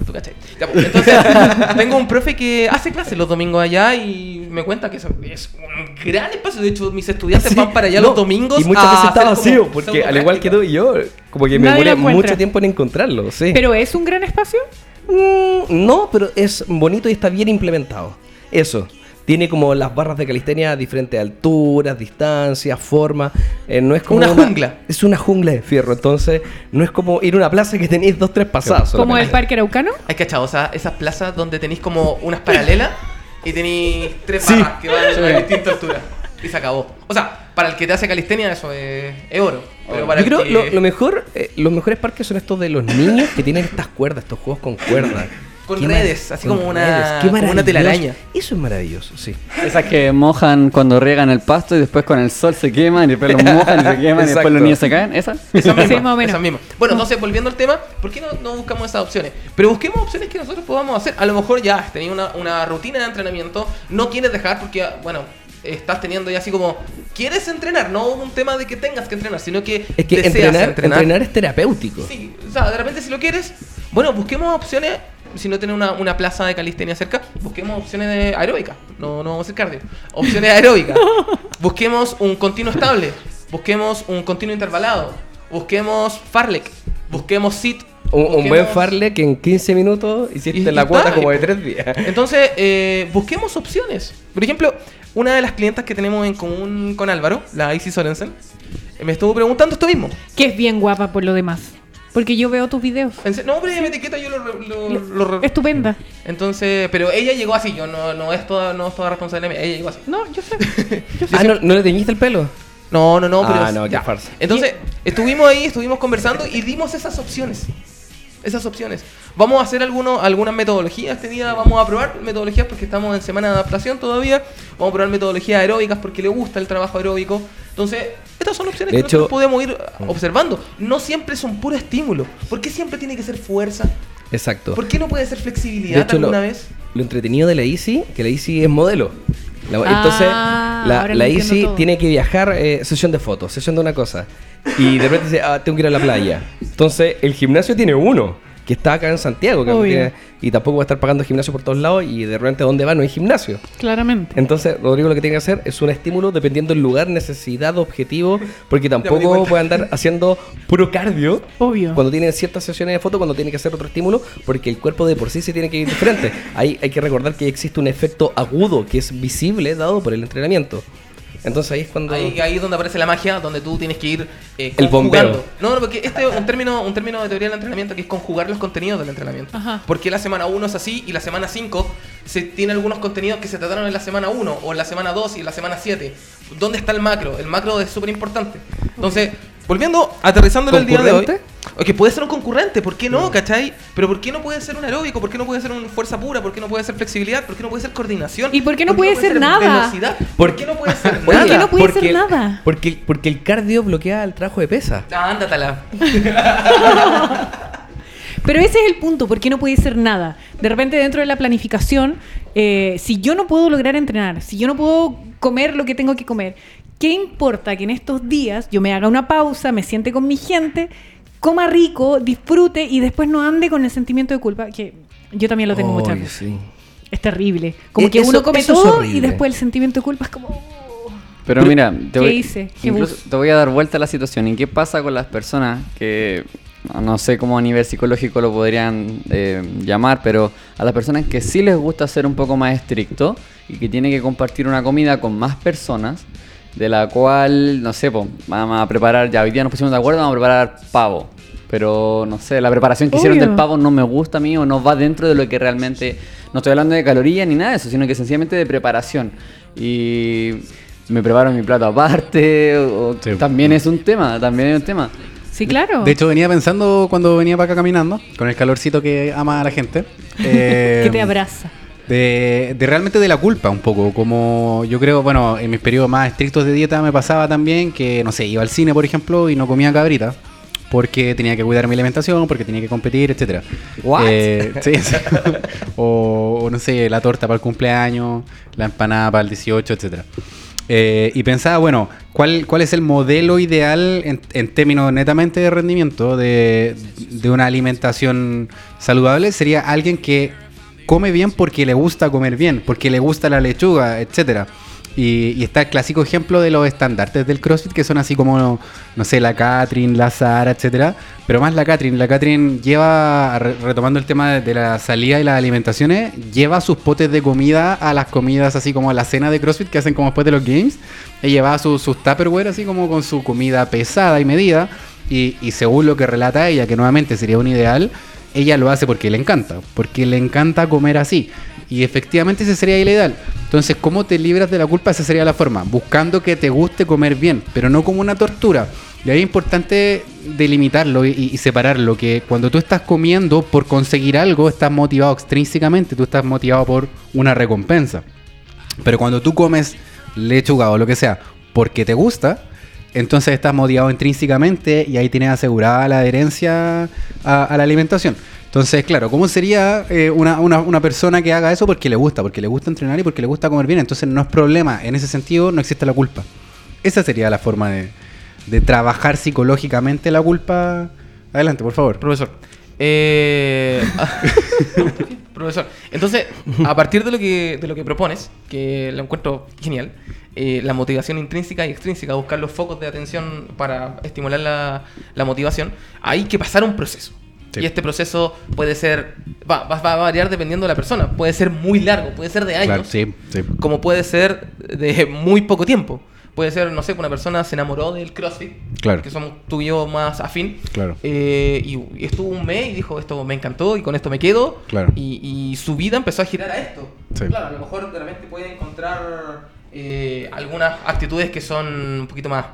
¿Tú cachai? Ya, pues, entonces, tengo un profe que hace clases los domingos allá y me cuenta que eso es un gran espacio. De hecho, mis estudiantes Sí, van para allá no, los domingos. Y muchas a veces está vacío, porque al igual que tú y yo, como que me Nadie demoré mucho tiempo en encontrarlo, sí. Pero es un gran espacio. Mm, no, pero es bonito y está bien implementado. Eso. Tiene como las barras de calistenia a diferentes alturas, distancias, formas. Eh, no es como Una jungla. Es una jungla de fierro. Entonces, no es como ir a una plaza que tenéis dos, tres pasadas. Como el. Parque Araucano. Hay cachado, o sea, esas plazas donde tenéis como unas paralelas y tenéis tres Sí. barras que van a distintas alturas. Y se acabó. O sea, para el que te hace calistenia eso es, es oro. Pero para Yo creo que... lo, lo mejor, eh, los mejores parques son estos de los niños que tienen estas cuerdas, estos juegos con cuerdas. Con Qué redes, así con como una- como una telaraña. Eso es maravilloso, sí. Esas que mojan cuando riegan el pasto y después con el sol se queman y después los mojan y se queman y después los niños se caen. ¿Esas? Esas mismas, Sí, más o menos. esas mismas. Bueno, entonces volviendo al tema, ¿por qué no, no buscamos esas opciones? Pero busquemos opciones que nosotros podamos hacer. A lo mejor ya has tenido una, una rutina de entrenamiento, no quieres dejar porque, bueno, estás teniendo ya así como, quieres entrenar, no un tema de que tengas que entrenar, sino que Es que deseas entrenar, entrenar. es terapéutico. Sí, o sea, de repente si lo quieres, bueno, busquemos opciones, si no tienes una, una plaza de calistenia cerca, busquemos opciones de aeróbica, no, no vamos a hacer cardio, opciones aeróbicas, busquemos un continuo estable, busquemos un continuo intervalado, busquemos farlek, busquemos sit. Un, buen farle que en 15 minutos hiciste Y- la cuota como de 3 días. Entonces, eh, busquemos opciones. Por ejemplo, una de las clientas que tenemos en común con Álvaro, la Isis Sorensen, me estuvo preguntando esto mismo. Que es bien guapa por lo demás. Porque yo veo tus videos. No, pero mi etiqueta yo lo... re- lo- lo re- Estupenda. Entonces, pero ella llegó así, yo no, no es toda, no es toda responsabilidad mía, ella llegó así. No, yo sé. Ah, ¿no, ¿no le teñiste el pelo? No, no, no, pero Ah, no, qué ya. farsa. Entonces, estuvimos ahí, estuvimos conversando y dimos esas opciones. Esas opciones. Vamos a hacer alguno, algunas metodologías este día, vamos a probar metodologías porque estamos en semana de adaptación todavía. Vamos a probar metodologías aeróbicas porque le gusta el trabajo aeróbico. Entonces, estas son opciones De que hecho- nosotros podemos ir observando. No siempre son puro estímulo. ¿Por qué siempre tiene que ser fuerza? Exacto. ¿Por qué no puede ser De flexibilidad hecho, lo, alguna vez? lo entretenido de la Easy, que la Easy es modelo. La- Ah, entonces, ahora la, la todo. tiene que viajar, eh, sesión de fotos, sesión de una cosa. Y de repente dice, ah, tengo que ir a la playa. Entonces, el gimnasio tiene uno, que está acá en Santiago, que tiene- y tampoco va a estar pagando gimnasio por todos lados, y de repente, ¿dónde va? No hay gimnasio. Claramente. Entonces, Rodrigo lo que tiene que hacer es un estímulo dependiendo del lugar, necesidad, objetivo, porque tampoco puede andar haciendo puro cardio Obvio. cuando tiene ciertas sesiones de foto, cuando tiene que hacer otro estímulo, porque el cuerpo de por sí se tiene que ir diferente. Ahí hay que recordar que existe un efecto agudo que es visible dado por el entrenamiento. Entonces ahí es cuando... Ahí, ahí es donde aparece la magia, donde tú tienes que ir eh, El bombeo. No, no, porque este es un término, un término de teoría del entrenamiento que es conjugar los contenidos del entrenamiento. Ajá. Porque la semana 1 es así y la semana 5 se tiene algunos contenidos que se trataron en la semana 1 o en la semana 2 y en la semana 7. ¿Dónde está el macro? El macro es súper importante. Entonces, volviendo, aterrizándolo el día de hoy. Que puede ser un concurrente, ¿por qué no? ¿Cachai? Pero ¿por qué no puede ser un aeróbico? ¿Por qué no puede ser una fuerza pura? ¿Por qué no puede ser flexibilidad? ¿Por qué no puede ser coordinación? ¿Y por qué no puede ser nada? velocidad? ¿Por qué no puede ser ¿Por nada? qué no puede porque ser el- nada? Porque, porque el cardio bloquea el trabajo de pesa. Ah, ándatala. Pero ese es el punto, ¿por qué no puede ser nada? De repente dentro de la planificación, eh, si yo no puedo lograr entrenar, si yo no puedo comer lo que tengo que comer, ¿qué importa que en estos días yo me haga una pausa, me siente con mi gente, coma rico, disfrute y después no ande con el sentimiento de culpa? Que yo también lo tengo muchas Oye, veces. sí. Es terrible. Como E- que eso- uno come todo y después el sentimiento de culpa es como... oh. Pero mira, te ¿qué voy, hice? ¿Qué incluso te voy a dar vuelta a la situación. ¿Y qué pasa con las personas que, no- no sé cómo a nivel psicológico lo podrían eh, llamar, pero a las personas que sí les gusta ser un poco más estricto y que tienen que compartir una comida con más personas, de la cual, no sé, po, vamos a preparar, ya hoy día nos pusimos de acuerdo, vamos a preparar pavo. Pero no sé, la preparación que hicieron Obvio. del pavo no me gusta a mí o no va dentro de lo que realmente. No estoy hablando de calorías ni nada de eso, sino que sencillamente de preparación. Y me preparo mi plato aparte, o Sí. también es un tema, también es un tema. Sí, claro. De hecho, venía pensando cuando venía para acá caminando, con el calorcito que ama a la gente. eh, que te abraza. De, de realmente de la culpa un poco, como yo creo, bueno, en mis periodos más estrictos de dieta me pasaba también que, no sé, iba al cine, por ejemplo, y no comía cabrita. Porque tenía que cuidar mi alimentación, porque tenía que competir, etcétera. Eh, sí, sí. o, o no sé, la torta para el cumpleaños, la empanada para el 18, etcétera. Eh, y pensaba, bueno, ¿cuál, ¿cuál es el modelo ideal en, en términos netamente de rendimiento de, de una alimentación saludable? Sería alguien que come bien porque le gusta comer bien, porque le gusta la lechuga, etcétera. Y, está el clásico ejemplo de los estandartes del CrossFit, que son así como, no sé, la Catherine, la Sara, etcétera. Pero más la Catherine. La Catherine lleva, re- retomando el tema de, la salida y las alimentaciones, lleva sus potes de comida a las comidas, así como a la cena de CrossFit que hacen como después de los games. Ella llevaba su- sus Tupperware, así como con su comida pesada y medida. Y según lo que relata ella, que nuevamente sería un ideal, ella lo hace porque le encanta, porque le encanta comer así. Y efectivamente ese sería el ideal. Entonces, ¿cómo te libras de la culpa? Esa sería la forma. Buscando que te guste comer bien, pero no como una tortura. Y ahí es importante delimitarlo y, y separarlo, que cuando tú estás comiendo por conseguir algo, estás motivado extrínsecamente, tú estás motivado por una recompensa. Pero cuando tú comes lechuga o lo que sea porque te gusta, entonces estás motivado intrínsecamente y ahí tienes asegurada la adherencia a, la alimentación. Entonces, claro, ¿cómo sería eh, una, una- una persona que haga eso porque le gusta? Porque le gusta entrenar y porque le gusta comer bien. Entonces no es problema. En ese sentido no existe la culpa. Esa sería la forma de trabajar psicológicamente la culpa. Adelante, por favor. Profesor. Eh, profesor. Entonces, a partir de lo que, de lo que propones, que lo encuentro genial, eh, la motivación intrínseca y extrínseca, buscar los focos de atención para estimular la, la motivación, hay que pasar un proceso. Sí. Y este proceso puede ser, va, va- va a variar dependiendo de la persona. Puede ser muy largo, puede ser de años Claro, sí, sí. como puede ser de muy poco tiempo. Puede ser, no sé, que una persona se enamoró del CrossFit, Claro. que somos tú y yo más afín, Claro. eh, y, y estuvo un mes y dijo, esto me encantó y con esto me quedo, Claro. y, y su vida empezó a girar a esto. Sí. Claro, a lo mejor de repente puede encontrar eh, algunas actitudes que son un poquito más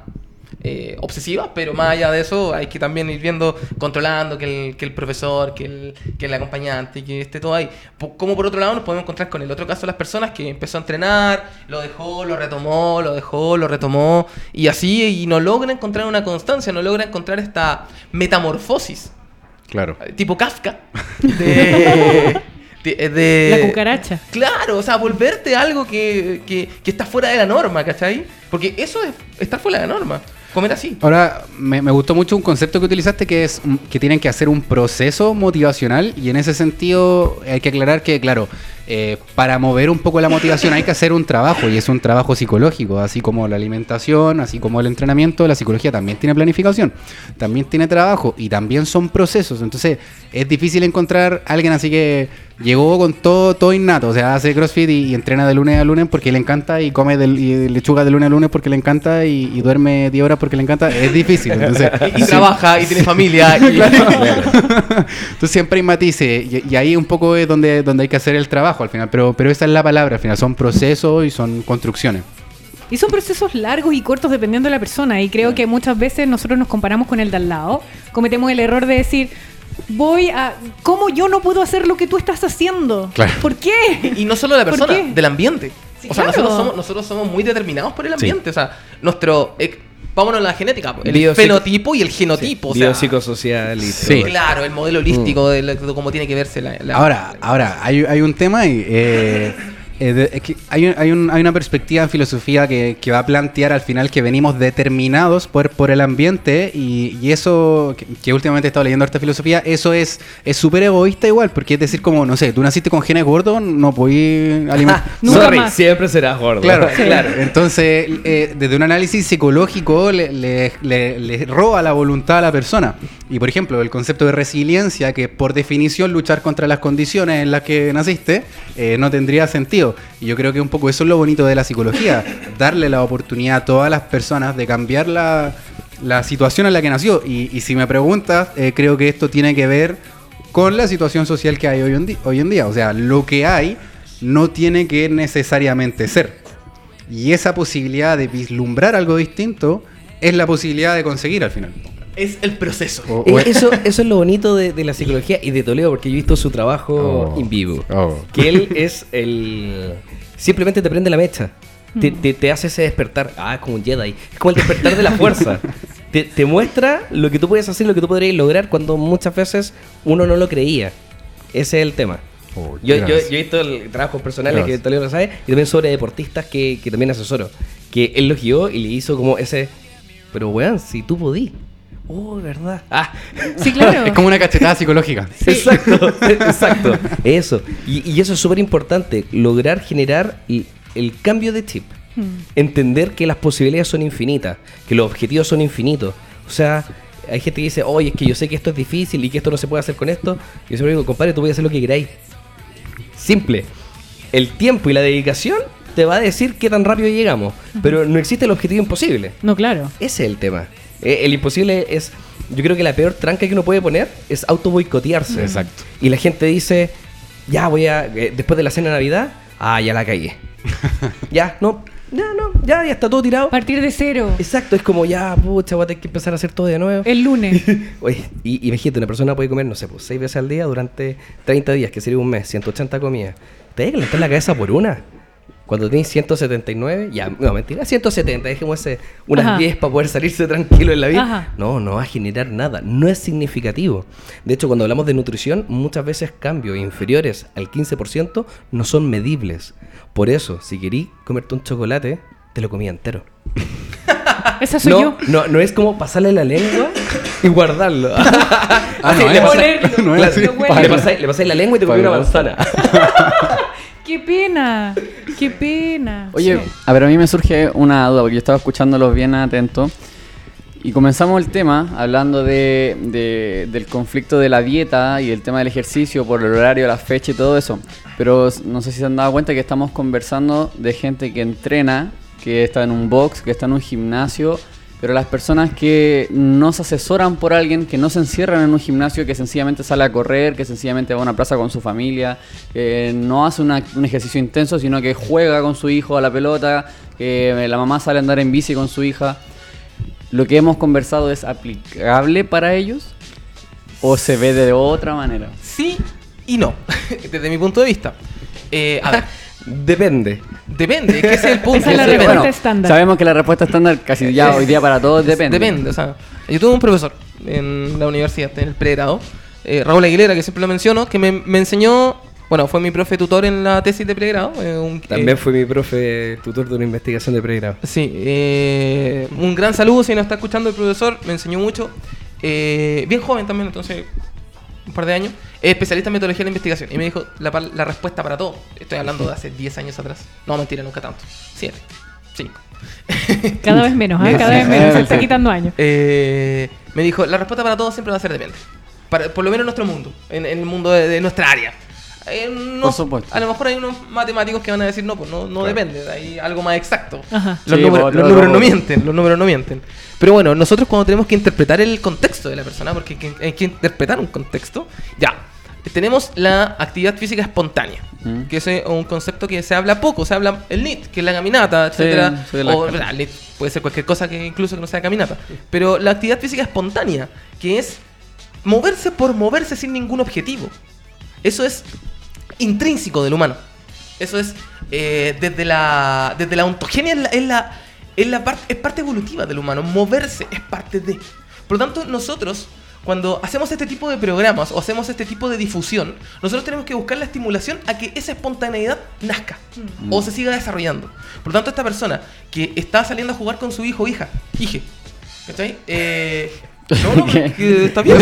eh, obsesivas, pero más allá de eso hay que también ir viendo, controlando que el, que el profesor, que el, que el acompañante, que esté todo ahí. Como por otro lado nos podemos encontrar con el otro caso de las personas que empezó a entrenar, lo dejó, lo retomó, lo dejó, lo retomó, y así, y no logra encontrar una constancia, no logra encontrar esta metamorfosis, Claro. tipo Kafka, de... de- de- La cucaracha. Claro, o sea, volverte algo que, que, que está fuera de la norma, ¿cachai? Porque eso es estar fuera de la norma. Comer así. Ahora, me, gustó mucho un concepto que utilizaste que es que tienen que hacer un proceso motivacional y en ese sentido hay que aclarar que, claro, eh, para mover un poco la motivación hay que hacer un trabajo y es un trabajo psicológico, así como la alimentación, así como el entrenamiento, la psicología también tiene planificación, también tiene trabajo y también son procesos. Entonces es difícil encontrar a alguien así que llegó con todo, todo innato, o sea, hace CrossFit y, y entrena de lunes a lunes porque le encanta y come del- y lechuga de lunes a lunes porque le encanta y, y duerme 10 horas porque le encanta, es difícil. Entonces, Y, y trabaja, y tiene familia. y- entonces siempre hay matices y, y ahí un poco es donde, donde hay que hacer el trabajo al final, pero, pero esa es la palabra, al final son procesos y son construcciones. Y son procesos largos y cortos dependiendo de la persona. Y creo que muchas veces nosotros nos comparamos con el de al lado. Cometemos el error de decir, voy a... ¿Cómo yo no puedo hacer lo que tú estás haciendo? Claro. ¿Por qué? Y no solo de la ¿Por persona, del ambiente. Sí, o sea, claro. nosotros, somos, nosotros somos muy determinados por el ambiente. O sea, nuestro. eh, vámonos a la genética. El Biopsico- fenotipo y el genotipo. o sea, Biopsicosocial y Sí. Claro, el modelo holístico de, lo- de cómo tiene que verse la. la- Ahora, ahora hay, hay un tema y eh, eh, de- es que hay, hay, un- hay una perspectiva en filosofía que, que va a plantear al final que venimos determinados por, por el ambiente y, y eso, que, que últimamente he estado leyendo esta filosofía, eso es es súper egoísta igual, porque es decir, como, no sé, tú naciste con genes gordos, no podés alimentar... Sorry, más. siempre serás gordo. Claro, claro. Entonces, eh, desde un análisis psicológico le, le- le- le roba la voluntad a la persona. Y por ejemplo, el concepto de resiliencia, que por definición luchar contra las condiciones en las que naciste, eh, no tendría sentido. Y yo creo que un poco eso es lo bonito de la psicología, darle la oportunidad a todas las personas de cambiar la, la situación en la que nació. Y, y si me preguntas, eh, creo que esto tiene que ver con la situación social que hay hoy en, hoy en día. O sea, lo que hay no tiene que necesariamente ser. Y esa posibilidad de vislumbrar algo distinto es la posibilidad de conseguir al final. Es el proceso. O- Eh, Eso, eso es lo bonito de, de la psicología y de Toledo, porque yo he visto su trabajo Oh. en vivo. Oh. Que él es el. Simplemente te prende la mecha. Te, te- te hace ese despertar. Ah, es como un Jedi. Es como el despertar de la fuerza. te, te muestra lo que tú puedes hacer, lo que tú podrías lograr cuando muchas veces uno no lo creía. Ese es el tema. Oh, Yo, yo, yo he visto el trabajo personales que Toledo lo sabe y también sobre deportistas que, que también asesoro. que él lo guió y le hizo como ese, pero weón, si tú podí. Oh, ¿verdad? Ah, Sí, claro. Es como una cachetada psicológica. exacto, exacto. Eso. Y, y eso es súper importante, lograr generar el, el cambio de chip. Mm. Entender que las posibilidades son infinitas, que los objetivos son infinitos. O sea, hay gente que dice, oye, es que yo sé que esto es difícil y que esto no se puede hacer con esto. Y yo siempre digo, compadre, tú puedes hacer lo que queráis. Simple. El tiempo y la dedicación te va a decir qué tan rápido llegamos. Pero no existe el objetivo imposible. No, claro. Ese es el tema. Eh, el imposible es, yo creo que la peor tranca que uno puede poner es auto boicotearse. Exacto. Y la gente dice, ya voy a, eh, después de la cena de Navidad, ah, ya la caí. ya, no, ya, no, ya, ya está todo tirado. Partir de cero. Exacto, es como ya, pucha, voy a tener que empezar a hacer todo de nuevo. El lunes. Oye, y imagínate, una persona puede comer, no sé, pues 6 veces al día durante 30 días, que sería un mes, 180 comidas. Te hay que calentar la cabeza por una. Cuando tenés 179, ya, no, mentira, 170, dejemos ese, unas Ajá. 10 para poder salirse tranquilo en la vida. Ajá. No, no va a generar nada, no es significativo. De hecho, cuando hablamos de nutrición, muchas veces cambios inferiores al 15% no son medibles. Por eso, si querís comerte un chocolate, te lo comí entero. Esa soy no, yo. no, no es como pasarle la lengua y guardarlo. Ah, no le pasáis la lengua y te comí una manzana. Qué pena. Qué pena. Oye, Sí. a ver, a mí me surge una duda, porque yo estaba escuchándolos bien atento. Y comenzamos el tema hablando de, de- del conflicto de la dieta y el tema del ejercicio por el horario, la fecha y todo eso. Pero no sé si se han dado cuenta que estamos conversando de gente que entrena, que está en un box, que está en un gimnasio, pero las personas que no se asesoran por alguien, que no se encierran en un gimnasio, que sencillamente sale a correr, que sencillamente va a una plaza con su familia, que no hace una- un ejercicio intenso, sino que juega con su hijo a la pelota, que la mamá sale a andar en bici con su hija. ¿Lo que hemos conversado es aplicable para ellos? ¿O se ve de otra manera? Sí y no, desde mi punto de vista. Eh, a ver, Depende. depende, que ese es el punto. Esa es la depende. respuesta Bueno, estándar. Sabemos que la respuesta estándar casi ya hoy día para todos depende. Depende, o sea, yo tuve un profesor en la universidad, en el pregrado, eh, Raúl Aguilera, que siempre lo menciono, que me, me enseñó, bueno, fue mi profe tutor en la tesis de pregrado. eh, un- También eh, fue mi profe tutor de una investigación de pregrado. Sí, eh, un gran saludo si nos está escuchando el profesor, me enseñó mucho. Eh, bien joven también, entonces, un par de años. Es especialista en metodología de la investigación. Y me dijo la, respuesta para todo. Estoy hablando de hace 10 años atrás. No, mentira, nunca tanto. 7, 5. Cada vez menos, ¿eh? Cada vez menos. Se está quitando años. Eh, me dijo, la respuesta para todo siempre va a ser depende. Para, por lo menos en nuestro mundo, en, en el mundo de, de nuestra área. Eh, no- Por supuesto. A lo mejor hay unos matemáticos que van a decir, no, pues no, no depende, hay algo más exacto. Ajá. Los, Sí, números, los números no mienten, los números no mienten. Pero bueno, nosotros cuando tenemos que interpretar el contexto de la persona, porque hay que, hay que interpretar un contexto, ya, tenemos la actividad física espontánea, Mm. que es un concepto que se habla poco, se habla el NIT, que es la caminata, etcétera, sí, la- o el NIT puede ser cualquier cosa que incluso que no sea caminata, pero la actividad física espontánea, que es moverse por moverse sin ningún objetivo. Eso es intrínseco del humano. Eso es eh, desde la desde la ontogenia es la, es la, es la parte es parte evolutiva del humano. Moverse es parte de. Por lo tanto, nosotros cuando hacemos este tipo de programas o hacemos este tipo de difusión, nosotros tenemos que buscar la estimulación a que esa espontaneidad nazca o se siga desarrollando. Por lo tanto, esta persona que está saliendo a jugar con su hijo o hija, hije, ¿cachai? Eh, no, no, ¿Qué? que está bien.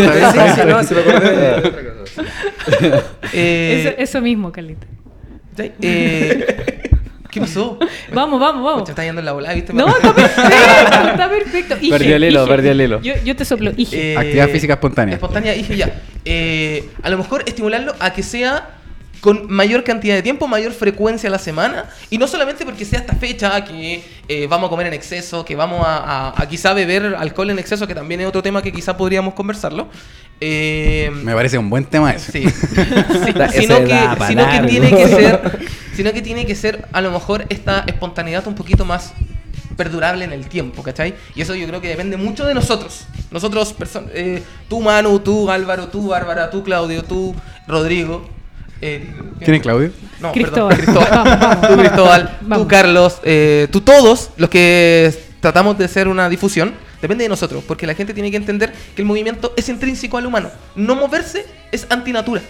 Eh, Eso, eso mismo, Carlita. ¿cachai? Eh, ¿Qué pasó? Vamos, vamos, vamos. está yendo en la bola, ¿viste? No, está perfecto, está perfecto. Ige, Perdí el hilo, ige. perdí el hilo. Yo, yo te soplo, Ige. Eh, Actividad física espontánea. Espontánea, dije ya. Eh, a lo mejor estimularlo a que sea con mayor cantidad de tiempo, mayor frecuencia a la semana. Y no solamente porque sea esta fecha que eh, vamos a comer en exceso, que vamos a, a- a quizá beber alcohol en exceso, que también es otro tema que quizá podríamos conversarlo. Eh, Me parece un buen tema ese. Sí. Sí, Da- sino, ese que, sino que tiene que ser, sino que tiene que ser a lo mejor esta espontaneidad un poquito más perdurable en el tiempo, ¿cachai? Y eso yo creo que depende mucho de nosotros. Nosotros, eh, tú Manu, tú Álvaro, tú Bárbara, tú Claudio, tú Rodrigo. Eh, ¿Quién es Claudio? No, Cristóbal. perdón, Cristóbal. Vamos, vamos. Tú Cristóbal, Vamos. tú Carlos, eh, tú todos los que tratamos de hacer una difusión, depende de nosotros, porque la gente tiene que entender que el movimiento es intrínseco al humano. No moverse es antinatura.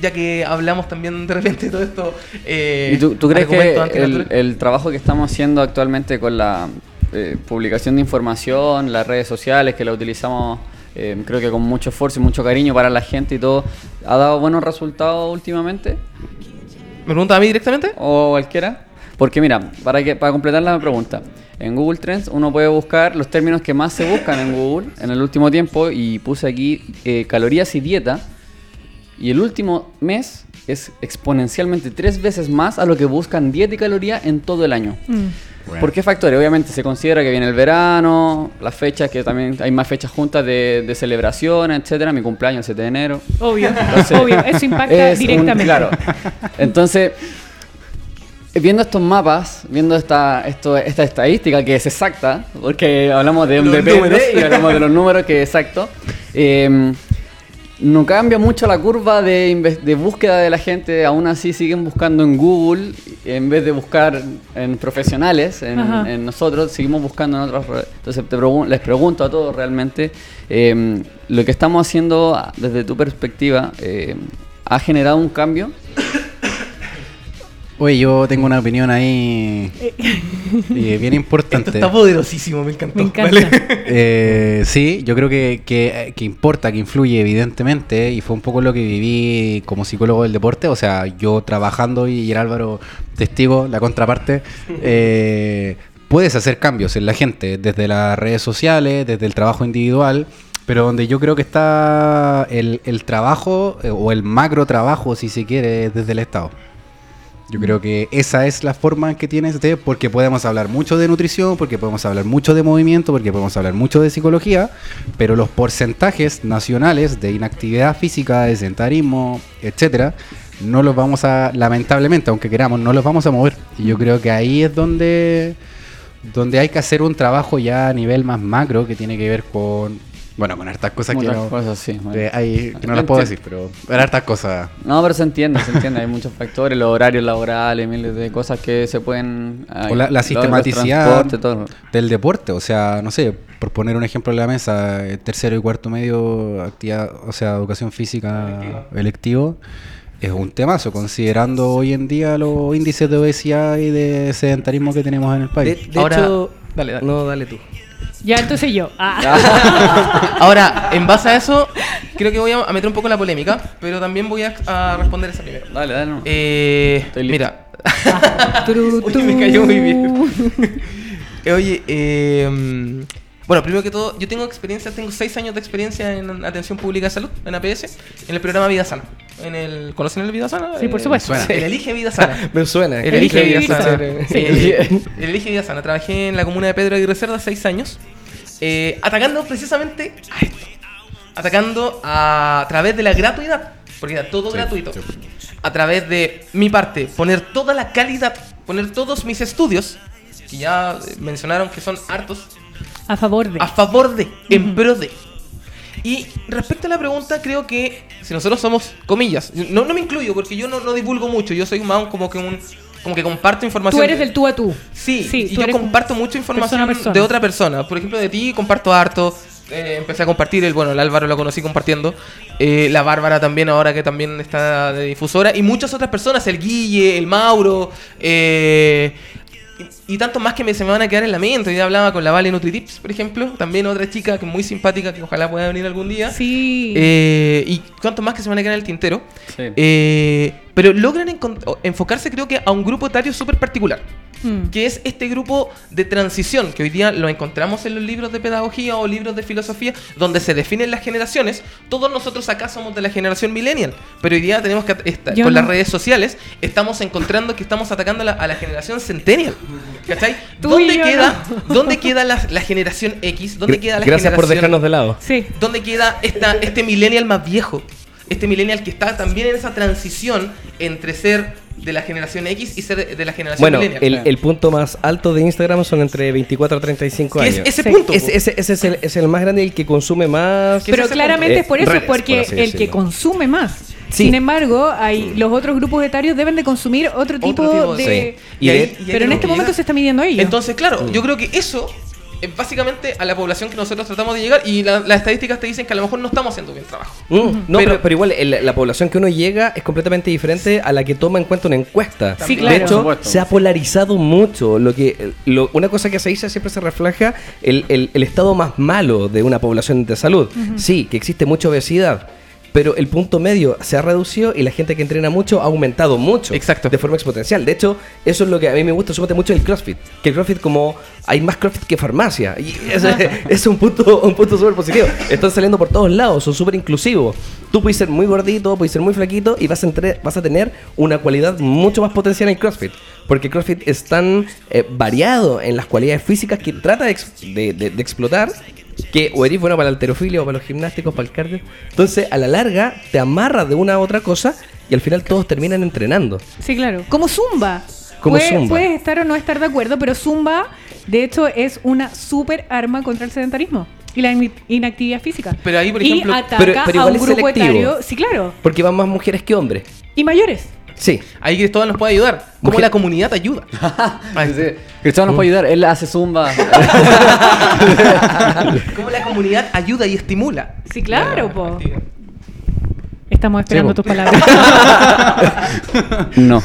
ya que hablamos también de repente de todo esto. eh, ¿Y tú, tú crees que el, el trabajo que estamos haciendo actualmente con la eh, publicación de información, las redes sociales, que la utilizamos eh, creo que con mucho esfuerzo y mucho cariño para la gente y todo, ha dado buenos resultados últimamente? ¿Me pregunta a mí directamente? o cualquiera. Porque mira, para que para completar la pregunta, en Google Trends uno puede buscar los términos que más se buscan en Google en el último tiempo y puse aquí eh, calorías y dieta. Y el último mes es exponencialmente tres veces más a lo que buscan dieta y caloría en todo el año. ¿Por qué factores? Obviamente se considera que viene el verano, las fechas, que también hay más fechas juntas de, de celebraciones, etcétera. Mi cumpleaños el 7 de enero. Obvio, Entonces, obvio, eso impacta es un- directamente. claro. Entonces, viendo estos mapas, viendo esta, esto, esta estadística que es exacta, porque hablamos de un números. y hablamos de los números que es exacto, eh, no cambia mucho la curva de, de búsqueda de la gente, aún así siguen buscando en Google, en vez de buscar en profesionales, en, nosotros, seguimos buscando en otras redes. Entonces te pregun- les pregunto a todos realmente, eh, lo que estamos haciendo desde tu perspectiva, eh, ¿ha generado un cambio? Oye, yo tengo una opinión ahí eh, bien importante. Esto está poderosísimo, me encantó. Me encanta. Vale. Eh, sí, yo creo que, que, que importa, que influye evidentemente, y fue un poco lo que viví como psicólogo del deporte, o sea, yo trabajando y el Álvaro testigo, la contraparte, eh, puedes hacer cambios en la gente, desde las redes sociales, desde el trabajo individual, pero donde yo creo que está el, el trabajo, eh, o el macro trabajo, si se quiere, es desde el Estado. Yo creo que esa es la forma que tiene este, porque podemos hablar mucho de nutrición, porque podemos hablar mucho de movimiento, porque podemos hablar mucho de psicología, pero los porcentajes nacionales de inactividad física, de sedentarismo, etcétera, no los vamos a, lamentablemente, aunque queramos, no los vamos a mover. Y yo creo que ahí es donde, donde hay que hacer un trabajo ya a nivel más macro que tiene que ver con, bueno, con hartas cosas que no, cosas, sí, bueno. hay- que no las puedo decir, pero con hartas cosas. No, pero se entiende, se entiende. Hay muchos factores, los horarios laborales, miles de cosas que se pueden... O la, la los- los sistematicidad todo. del deporte, o sea, no sé, por poner un ejemplo en la mesa, eh, tercero y cuarto medio, actividad, o sea, educación física electivo, es un temazo, considerando hoy en día los índices de obesidad y de sedentarismo que tenemos en el De, país. de Ahora- hecho, dale, dale. no, dale tú. Ya, entonces yo. Ah. Ahora, en base a eso, creo que voy a meter un poco la polémica, pero también voy a, a responder esa primero. Dale, dale. no. Eh, Estoy listo. mira. Uy, me cayó muy bien. Oye, eh, mm, bueno, primero que todo, yo tengo experiencia, tengo seis años de experiencia en atención pública de salud, en APS, en el programa Vida Sana. En el, ¿Conocen el Vida Sana? Sí, por Eh, supuesto. suena. El Elige Vida Sana. Me suena. El Elige Elige Vida Vida Sana. Sana. Sí. El, el Elige Vida Sana. Trabajé en la comuna de Pedro Aguirre Cerda seis años, eh, atacando precisamente a esto. Atacando a, través de la gratuidad, porque era todo gratuito. A través de mi parte, poner toda la calidad, poner todos mis estudios, que ya mencionaron que son hartos, A favor de. a favor de, en pro de. Y respecto a la pregunta, creo que si nosotros somos, comillas, no, no me incluyo porque yo no, no divulgo mucho, yo soy más como que un como que comparto información. Tú eres del tú a tú. Sí, Sí, y yo comparto mucha información persona a persona. de otra persona. Por ejemplo, de ti comparto harto. eh, empecé a compartir, el, bueno, el Álvaro lo conocí compartiendo. eh, la Bárbara también, ahora que también está de difusora. Y muchas otras personas, el Guille, el Mauro. eh, y, y tantos más que me, se me van a quedar en la mente. Hoy día hablaba con la Vale Nutritips, por ejemplo. También otra chica que es muy simpática, que ojalá pueda venir algún día. Sí. Eh, y cuantos más que se van a quedar en el tintero. Sí. Eh, pero logran enfocarse, creo que, a un grupo etario súper particular Mm. que es este grupo de transición que hoy día lo encontramos en los libros de pedagogía o libros de filosofía donde se definen las generaciones. Todos nosotros acá somos de la generación millennial, pero hoy día tenemos que esta- Yo con no. las redes sociales estamos encontrando que estamos atacando a la, a la generación centennial. ¿Cachai? ¿Dónde queda, ¿Dónde queda la, la generación X? ¿Dónde queda la Gracias por dejarnos de lado. Sí. ¿Dónde queda esta, este millennial más viejo? Este millennial que está también en esa transición entre ser de la generación X y ser de la generación Bueno, millennial. el, el punto más alto de Instagram son entre 24 a 35 ¿Qué es años. ese Sí. punto? Ese, ese- ese es, el, es el más grande y el que consume más. ¿Qué Pero es claramente punto? es por eso, redes, porque por el que consume más. Sí. Sin embargo, hay, los otros grupos etarios deben de consumir otro tipo, tipo de... de- Sí. Y ahí- de- y ahí Pero en este momento se está midiendo ello. Entonces, claro, yo creo que eso es básicamente a la población que nosotros tratamos de llegar y la- las estadísticas te dicen que a lo mejor no estamos haciendo bien trabajo. Mm, no, Pero- pero, pero igual el- la población que uno llega es completamente diferente a la que toma en cuenta una encuesta. Sí, De claro. Por hecho, supuesto. se ha polarizado mucho. Lo que, lo- una cosa que se dice siempre se refleja el, el- el estado más malo de una población de salud. Sí, que existe mucha obesidad. Pero el punto medio se ha reducido y la gente que entrena mucho ha aumentado mucho. Exacto. De forma exponencial. De hecho, eso es lo que a mí me gusta súmate mucho el CrossFit. Que el CrossFit como hay más CrossFit que farmacia. Y ese es un punto un punto súper positivo. Están saliendo por todos lados, son súper inclusivos. Tú puedes ser muy gordito, puedes ser muy flaquito y vas a, entre- vas a tener una cualidad mucho más potencial en CrossFit. Porque CrossFit es tan eh, variado en las cualidades físicas que trata de, ex- de- de- de explotar que o eres bueno para la alterofilia o para los gimnásticos, para el cardio. Entonces, a la larga, te amarras de una a otra cosa y al final todos terminan entrenando. Sí, claro. Como Zumba. Como Puede- Zumba. Puedes estar o no estar de acuerdo, pero Zumba, de hecho, es una super arma contra el sedentarismo y la in- inactividad física. Pero ahí, por y ejemplo- ataca Pero- pero a igual un es grupo selectivo. etario. Sí, claro. Porque van más mujeres que hombres. Y mayores. Sí. Ahí Cristóbal nos puede ayudar. ¿Cómo Mujer- la comunidad ayuda? Sí. Cristóbal nos puede ayudar, él hace zumba. ¿Cómo la comunidad ayuda y estimula? Sí, claro, La po. Estamos esperando Sí, tus palabras. no.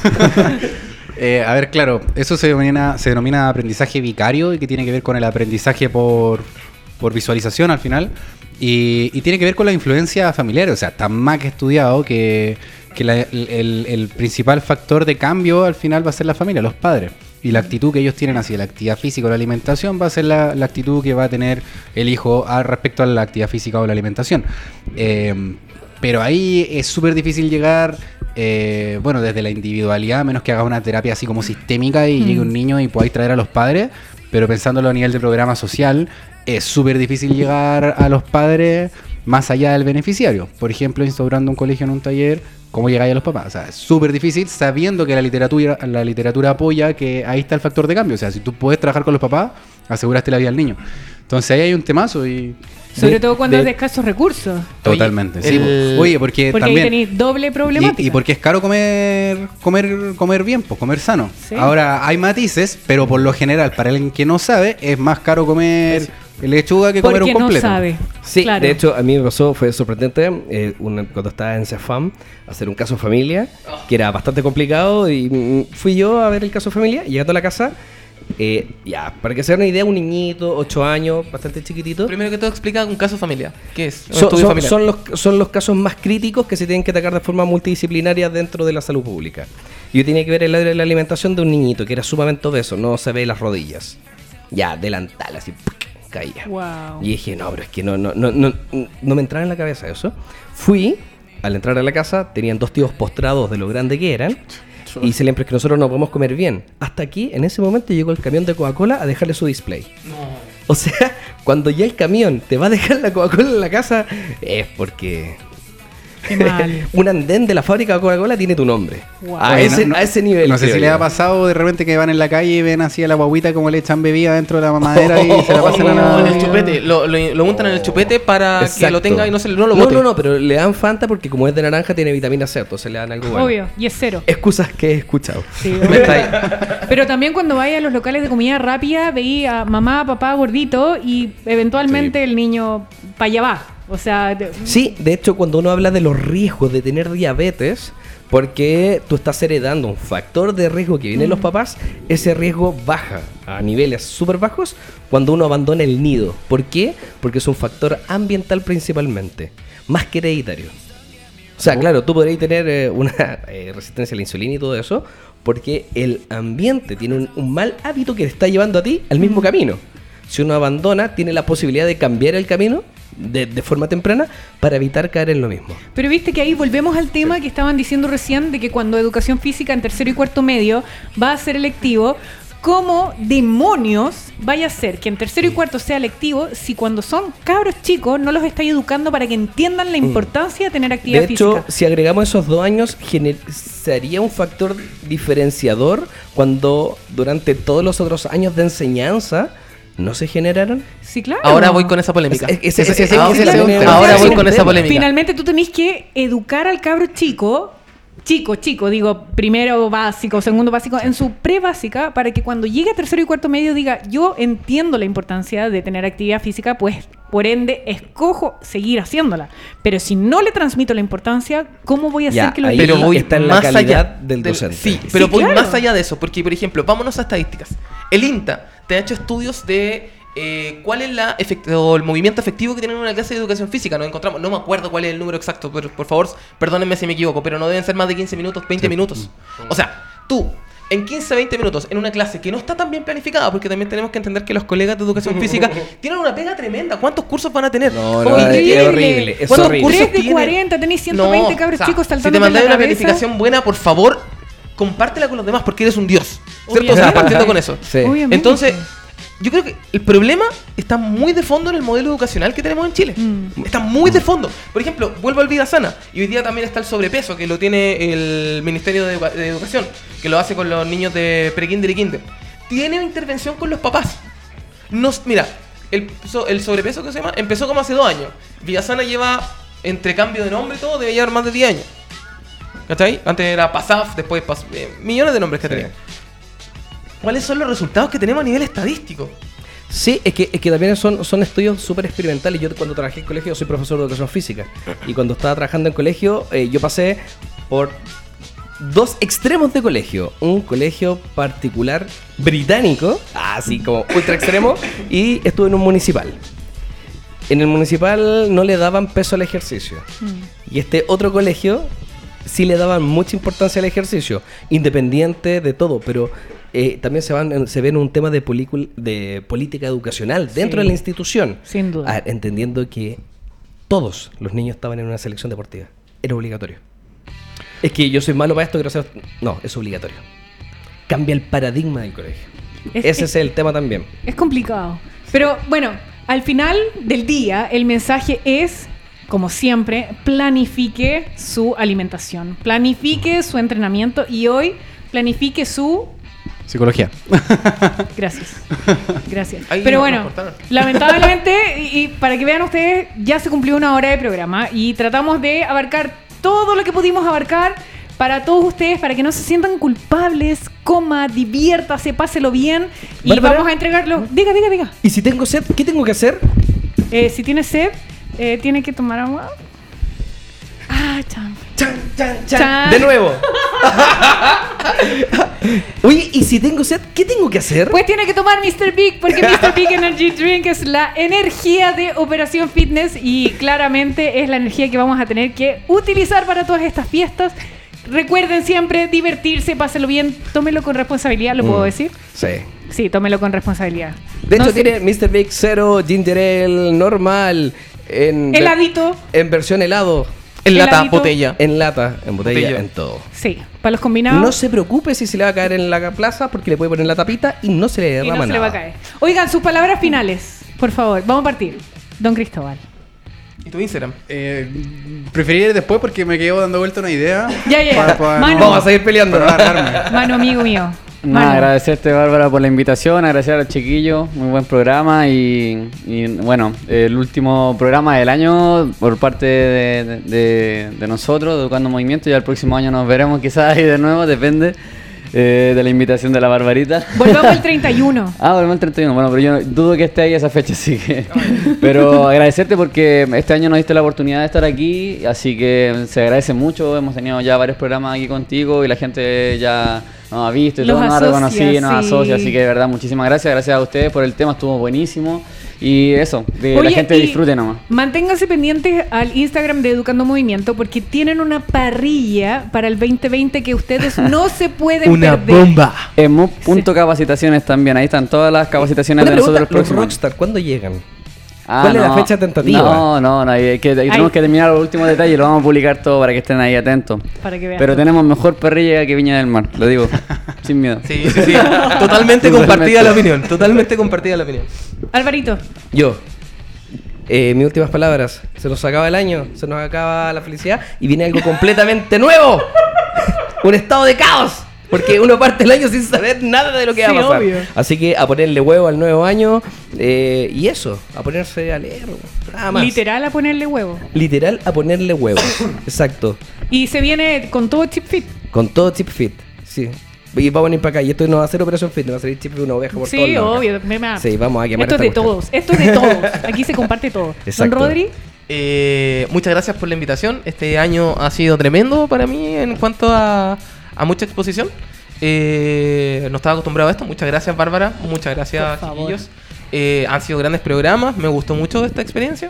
Eh, a ver, claro, eso se denomina, se denomina aprendizaje vicario y que tiene que ver con el aprendizaje por, por visualización al final. Y, y tiene que ver con la influencia familiar. O sea, está más que estudiado que, que la- el, principal factor de cambio al final va a ser la familia, los padres. Y la actitud que ellos tienen hacia la actividad física o la alimentación va a ser la, la actitud que va a tener el hijo al respecto a la actividad física o la alimentación. Eh, pero ahí es súper difícil llegar, eh, bueno, desde la individualidad, a menos que hagas una terapia así como sistémica y llegue un niño y podáis traer a los padres, pero pensándolo a nivel de programa social, es súper difícil llegar a los padres más allá del beneficiario. Por ejemplo, instaurando un colegio en un taller, ¿cómo llegáis a los papás? O sea, es súper difícil sabiendo que la literatura, la literatura apoya que ahí está el factor de cambio. O sea, si tú puedes trabajar con los papás, aseguraste la vida al niño. Entonces ahí hay un temazo y... Sobre De- todo cuando de- es de escasos recursos. Totalmente. sí, el-. Oye, porque, Porque también... ahí tenéis doble problemática. Y, y porque es caro comer comer comer bien, pues comer sano. Sí. Ahora hay matices, pero por lo general, para alguien que no sabe, es más caro comer lechuga que comer Porque un no completo. sabe. Sí, Claro. de hecho, a mí me pasó, fue sorprendente eh, una- cuando estaba en CEFAM, hacer un caso familia, que era bastante complicado, y mm, fui yo a ver el caso familia, llegando a la casa, eh, ya, para que se den una idea, un niñito, 8 años, bastante chiquitito. Primero que todo, explica un caso familiar. ¿Qué es? Un Son, estudio son- familiar. son los, son los casos más críticos que se tienen que atacar de forma multidisciplinaria dentro de la salud pública. Yo tenía que ver el área de la alimentación de un niñito que era sumamente obeso, no se ve las rodillas. Ya, delantal, así, ¡puc! Caía. Wow. Y dije, no, pero es que no, no, no, no, no me entraba en la cabeza eso. Fui, al entrar a la casa, tenían dos tíos postrados de lo grande que eran. Y se le que nosotros no podemos comer bien. Hasta aquí, en ese momento, llegó el camión de Coca-Cola a dejarle su display. O sea, cuando ya el camión te va a dejar la Coca-Cola en la casa, es porque Qué mal. un andén de la fábrica de Coca-Cola tiene tu nombre. Wow. A, Oye, ese, no- no- a ese nivel. No sé si le ha pasado de repente que van en la calle y ven así a la guaguita como le echan bebida dentro de la mamadera y se la pasan a No, en la... el chupete. Lo, lo, lo untan en el chupete para que lo tenga y no, se, no lo No, bote. no, no, pero le dan Fanta porque como es de naranja tiene vitamina C, entonces le dan algo bueno. Obvio. Y es cero. Excusas que he escuchado. Sí, Me está ahí. Pero también cuando vaya a los locales de comida rápida, veía a mamá, papá gordito y eventualmente el niño para allá va. O sea, de- Sí, de hecho, cuando uno habla de los riesgos de tener diabetes, porque tú estás heredando un factor de riesgo que viene de los papás, ese riesgo baja a niveles súper bajos cuando uno abandona el nido. ¿Por qué? Porque es un factor ambiental principalmente, más que hereditario. O sea, claro, tú podrías tener eh, una eh, resistencia a la insulina y todo eso, porque el ambiente tiene un, un mal hábito que te está llevando a ti al mismo camino. Si uno abandona, tiene la posibilidad de cambiar el camino de, de forma temprana para evitar caer en lo mismo. Pero viste que ahí volvemos al tema que estaban diciendo recién de que cuando educación física en tercero y cuarto medio va a ser electivo, ¿cómo demonios vaya a ser que en tercero y cuarto sea electivo si cuando son cabros chicos no los estáis educando para que entiendan la importancia de tener actividad Mm. De hecho, física? si agregamos esos dos años, sería un factor diferenciador cuando durante todos los otros años de enseñanza no se generaron. Sí, claro. Ahora voy con esa polémica. Ahora- voy con esa polémica. Finalmente tú tenés que educar al cabro chico chico, chico, digo, primero básico, segundo básico, en su pre-básica, para que cuando llegue a tercero y cuarto medio diga, yo entiendo la importancia de tener actividad física, pues por ende escojo seguir haciéndola. Pero si no le transmito la importancia, ¿cómo voy a hacer Ya, que lo ahí pero voy está en la más calidad allá del docente. Sí, pero Sí, voy claro. más allá de eso, porque por ejemplo, vámonos a estadísticas. El INTA te ha hecho estudios de eh, cuál es la o el movimiento efectivo que tienen en una clase de educación física. Nos encontramos, no me acuerdo cuál es el número exacto, pero por favor, perdónenme si me equivoco, pero no deben ser más de 15 minutos, 20 minutos. O sea, tú en 15, 20 minutos en una clase que no está tan bien planificada, porque también tenemos que entender que los colegas de educación física tienen una pega tremenda. ¿Cuántos cursos van a tener? No, no, Oye, es horrible, es ¿Cuántos horrible. cursos 3 de tiene? 40, tenéis 120 cabros chicos Si saltando te por la mandáis una planificación buena, por favor, compártela con los demás porque eres un dios. ¿Cierto? O sea, partiendo con eso. Sí. Obviamente. Entonces, yo creo que el problema está muy de fondo en el modelo educacional que tenemos en Chile. Mm. Está muy de fondo. Por ejemplo, vuelvo al Vida Sana. Y hoy día también está el sobrepeso que lo tiene el Ministerio de, Educa- de Educación, que lo hace con los niños de pre-kinder y kinder. Tiene intervención con los papás. Nos, mira, el, so- el sobrepeso que se llama empezó como hace dos años. Villasana lleva, entre cambio de nombre y todo, debe llevar más de 10 años. ¿Cachai? Antes era PASAF, después pas- eh, millones de nombres que tenía. ¿Cuáles son los resultados que tenemos a nivel estadístico? Sí, es que, es que también son, son estudios súper experimentales. Yo cuando trabajé en colegio, yo soy profesor de educación física. Y cuando estaba trabajando en colegio, eh, yo pasé por dos extremos de colegio. Un colegio particular británico, así como ultra extremo, y estuve en un municipal. En el municipal no le daban peso al ejercicio. Y este otro colegio sí le daban mucha importancia al ejercicio, independiente de todo, pero eh, también se, van, se ve en un tema de, política educacional dentro Sí. de la institución. Sin duda. Ah, entendiendo que todos los niños estaban en una selección deportiva. Era obligatorio. Es que yo soy malo para esto, quiero hacer... No, es obligatorio. Cambia el paradigma del colegio. Es- Ese es- es el tema también. Es complicado. Pero bueno, al final del día, el mensaje es, como siempre, planifique su alimentación, planifique su entrenamiento y hoy planifique su... Psicología. Gracias. Gracias. Ahí Pero nos- bueno, nos cortaron. lamentablemente, y, y para que vean ustedes, ya se cumplió una hora de programa y tratamos de abarcar todo lo que pudimos abarcar para todos ustedes, para que no se sientan culpables, coma, diviértase, páselo bien y Bárbara. vamos a entregarlo. Diga, diga, diga. ¿Y si tengo sed, qué tengo que hacer? Eh, si tiene sed, eh, tiene que tomar agua. Ah, chan. Chan, chan, chan. Chan. De nuevo. Oye, ¿y si tengo sed, qué tengo que hacer? Pues tiene que tomar Mr. Big, porque Mr. Big Energy Drink es la energía de Operación Fitness y claramente es la energía que vamos a tener que utilizar para todas estas fiestas. Recuerden siempre divertirse, pásenlo bien, tómelo con responsabilidad, ¿lo puedo Mm. decir? Sí. Sí, tómelo con responsabilidad. De No hecho, sé, tiene Mr. Big Zero, Ginger Ale, normal, en, Heladito, en versión helado, En lata, Heladito. botella. en lata, en botella, Botella. en todo. sí, para los combinados. No se preocupe si se le va a caer en la plaza porque le puede poner la tapita y no se le y derrama no se le va a nada. caer. Oigan, sus palabras finales, por favor. Vamos a partir. Don Cristóbal. ¿Y tu Instagram? Eh, preferiría ir después porque me quedo dando vuelta una idea. Ya, ya, ya. Para- para Mano. no- Vamos a seguir peleando. para. Mano, amigo mío. Nada, agradecerte Bárbara por la invitación, agradecer a los chiquillos, muy buen programa y, y, bueno, el último programa del año por parte de, de- de nosotros, Educando Movimiento, ya el próximo año nos veremos quizás ahí de nuevo, depende eh, de la invitación de la Barbarita. Volvamos al 31. Ah, volvemos el 31. Bueno, pero yo dudo que esté ahí esa fecha, así que. Pero agradecerte porque este año nos diste la oportunidad de estar aquí, así que se agradece mucho. Hemos tenido ya varios programas aquí contigo y la gente ya nos ha visto y Los todo, nos ha asocia, reconocido, nos sí. asocia. Así que de verdad, muchísimas gracias. Gracias a ustedes por el tema, estuvo buenísimo. Y eso, que la gente disfrute nomás. Manténganse pendientes al Instagram de Educando Movimiento porque tienen una parrilla para el 2020 que ustedes no se pueden Una perder. bomba. En MUP.capacitaciones también, ahí están todas las capacitaciones Una de nosotros pregunta, el los próximo año. Rockstar, ¿cuándo llegan? Ah, ¿Cuál es la no. fecha tentativa? No, no, no, hay que, ahí tenemos que terminar los últimos detalles y lo vamos a publicar todo para que estén ahí atentos. Para que vean. Pero tenemos mejor parrilla que Viña del Mar, lo digo, sin miedo. Sí, sí, sí. Totalmente compartida la opinión. Totalmente compartida la opinión. Alvarito, Yo. Eh, mis últimas palabras. Se nos acaba el año, se nos acaba la felicidad y viene algo completamente nuevo. Un estado de caos. Porque uno parte el año sin saber nada de lo que va Sí, a pasar. obvio. Así que a ponerle huevo al nuevo año eh, y eso, a ponerse a leer. Nada más. Literal a ponerle huevo. Literal a ponerle huevo. Exacto. Y se viene con todo chip fit. Con todo chip fit. Sí. Y vamos a venir para acá. Y esto no va a ser operación fit, no va a salir chip fit una oveja por Sí, obvio. me- Sí, vamos a quemar Esto es de cuestión. todos. Esto es de todos. Aquí se comparte todo. Don Exacto. Rodri. Eh, muchas gracias por la invitación. Este año ha sido tremendo para mí en cuanto a, a mucha exposición. Eh, no estaba acostumbrado a esto. Muchas gracias, Bárbara. Muchas gracias, chiquillos. Eh, han sido grandes programas. Me gustó mucho esta experiencia.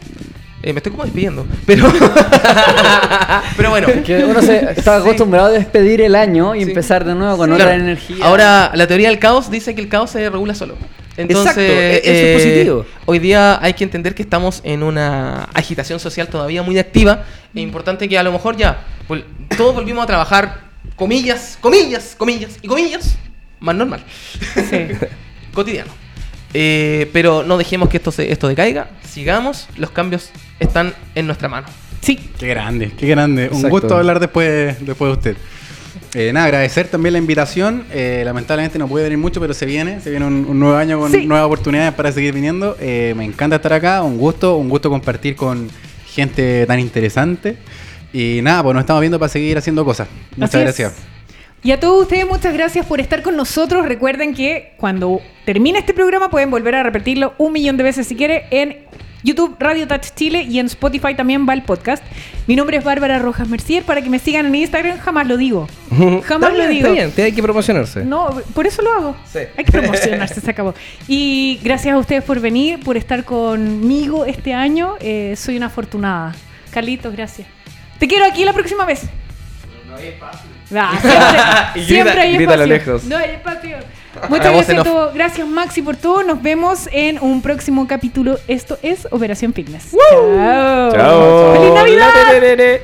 Eh, me estoy como despidiendo. Pero, pero bueno. Que uno se está acostumbrado a despedir el año y empezar de nuevo con Claro. otra energía. Ahora, la teoría del caos dice que el caos se regula solo. Entonces, Exacto, eso es eh, positivo. Hoy día hay que entender que estamos en una agitación social todavía muy activa. Es importante que a lo mejor ya vol- todos volvimos a trabajar, comillas, comillas, comillas y comillas, más normal, Sí. cotidiano. Eh, pero no dejemos que esto, se, esto decaiga, sigamos, los cambios están en nuestra mano. Sí. Qué grande, qué grande. Un Exacto. gusto hablar después, después de usted. Eh, nada, agradecer también la invitación. Eh, lamentablemente no puede venir mucho, pero se viene. Se viene un, un nuevo año con Sí. nuevas oportunidades para seguir viniendo. Eh, me encanta estar acá. Un gusto, un gusto compartir con gente tan interesante. Y nada, pues nos estamos viendo para seguir haciendo cosas. Muchas Así es. gracias. Y a todos ustedes, muchas gracias por estar con nosotros. Recuerden que cuando termine este programa pueden volver a repetirlo un millón de veces si quiere en YouTube Radio Touch Chile y en Spotify también va el podcast. Mi nombre es Bárbara Rojas Mercier. Para que me sigan en Instagram, jamás lo digo. Jamás lo digo. Está bien, te hay que promocionarse. No, por eso lo hago. Sí. Hay que promocionarse, se acabó. Y gracias a ustedes por venir, por estar conmigo este año. Eh, soy una afortunada. Carlitos, gracias. Te quiero aquí la próxima vez. Ah, siempre, Y grita- siempre hay lo espacio. lejos. No hay espacio. Muchas gracias a todos. Gracias Maxi por todo. Nos vemos en un próximo capítulo. Esto es Operación Fitness. Chao. Chao. ¡Feliz Navidad!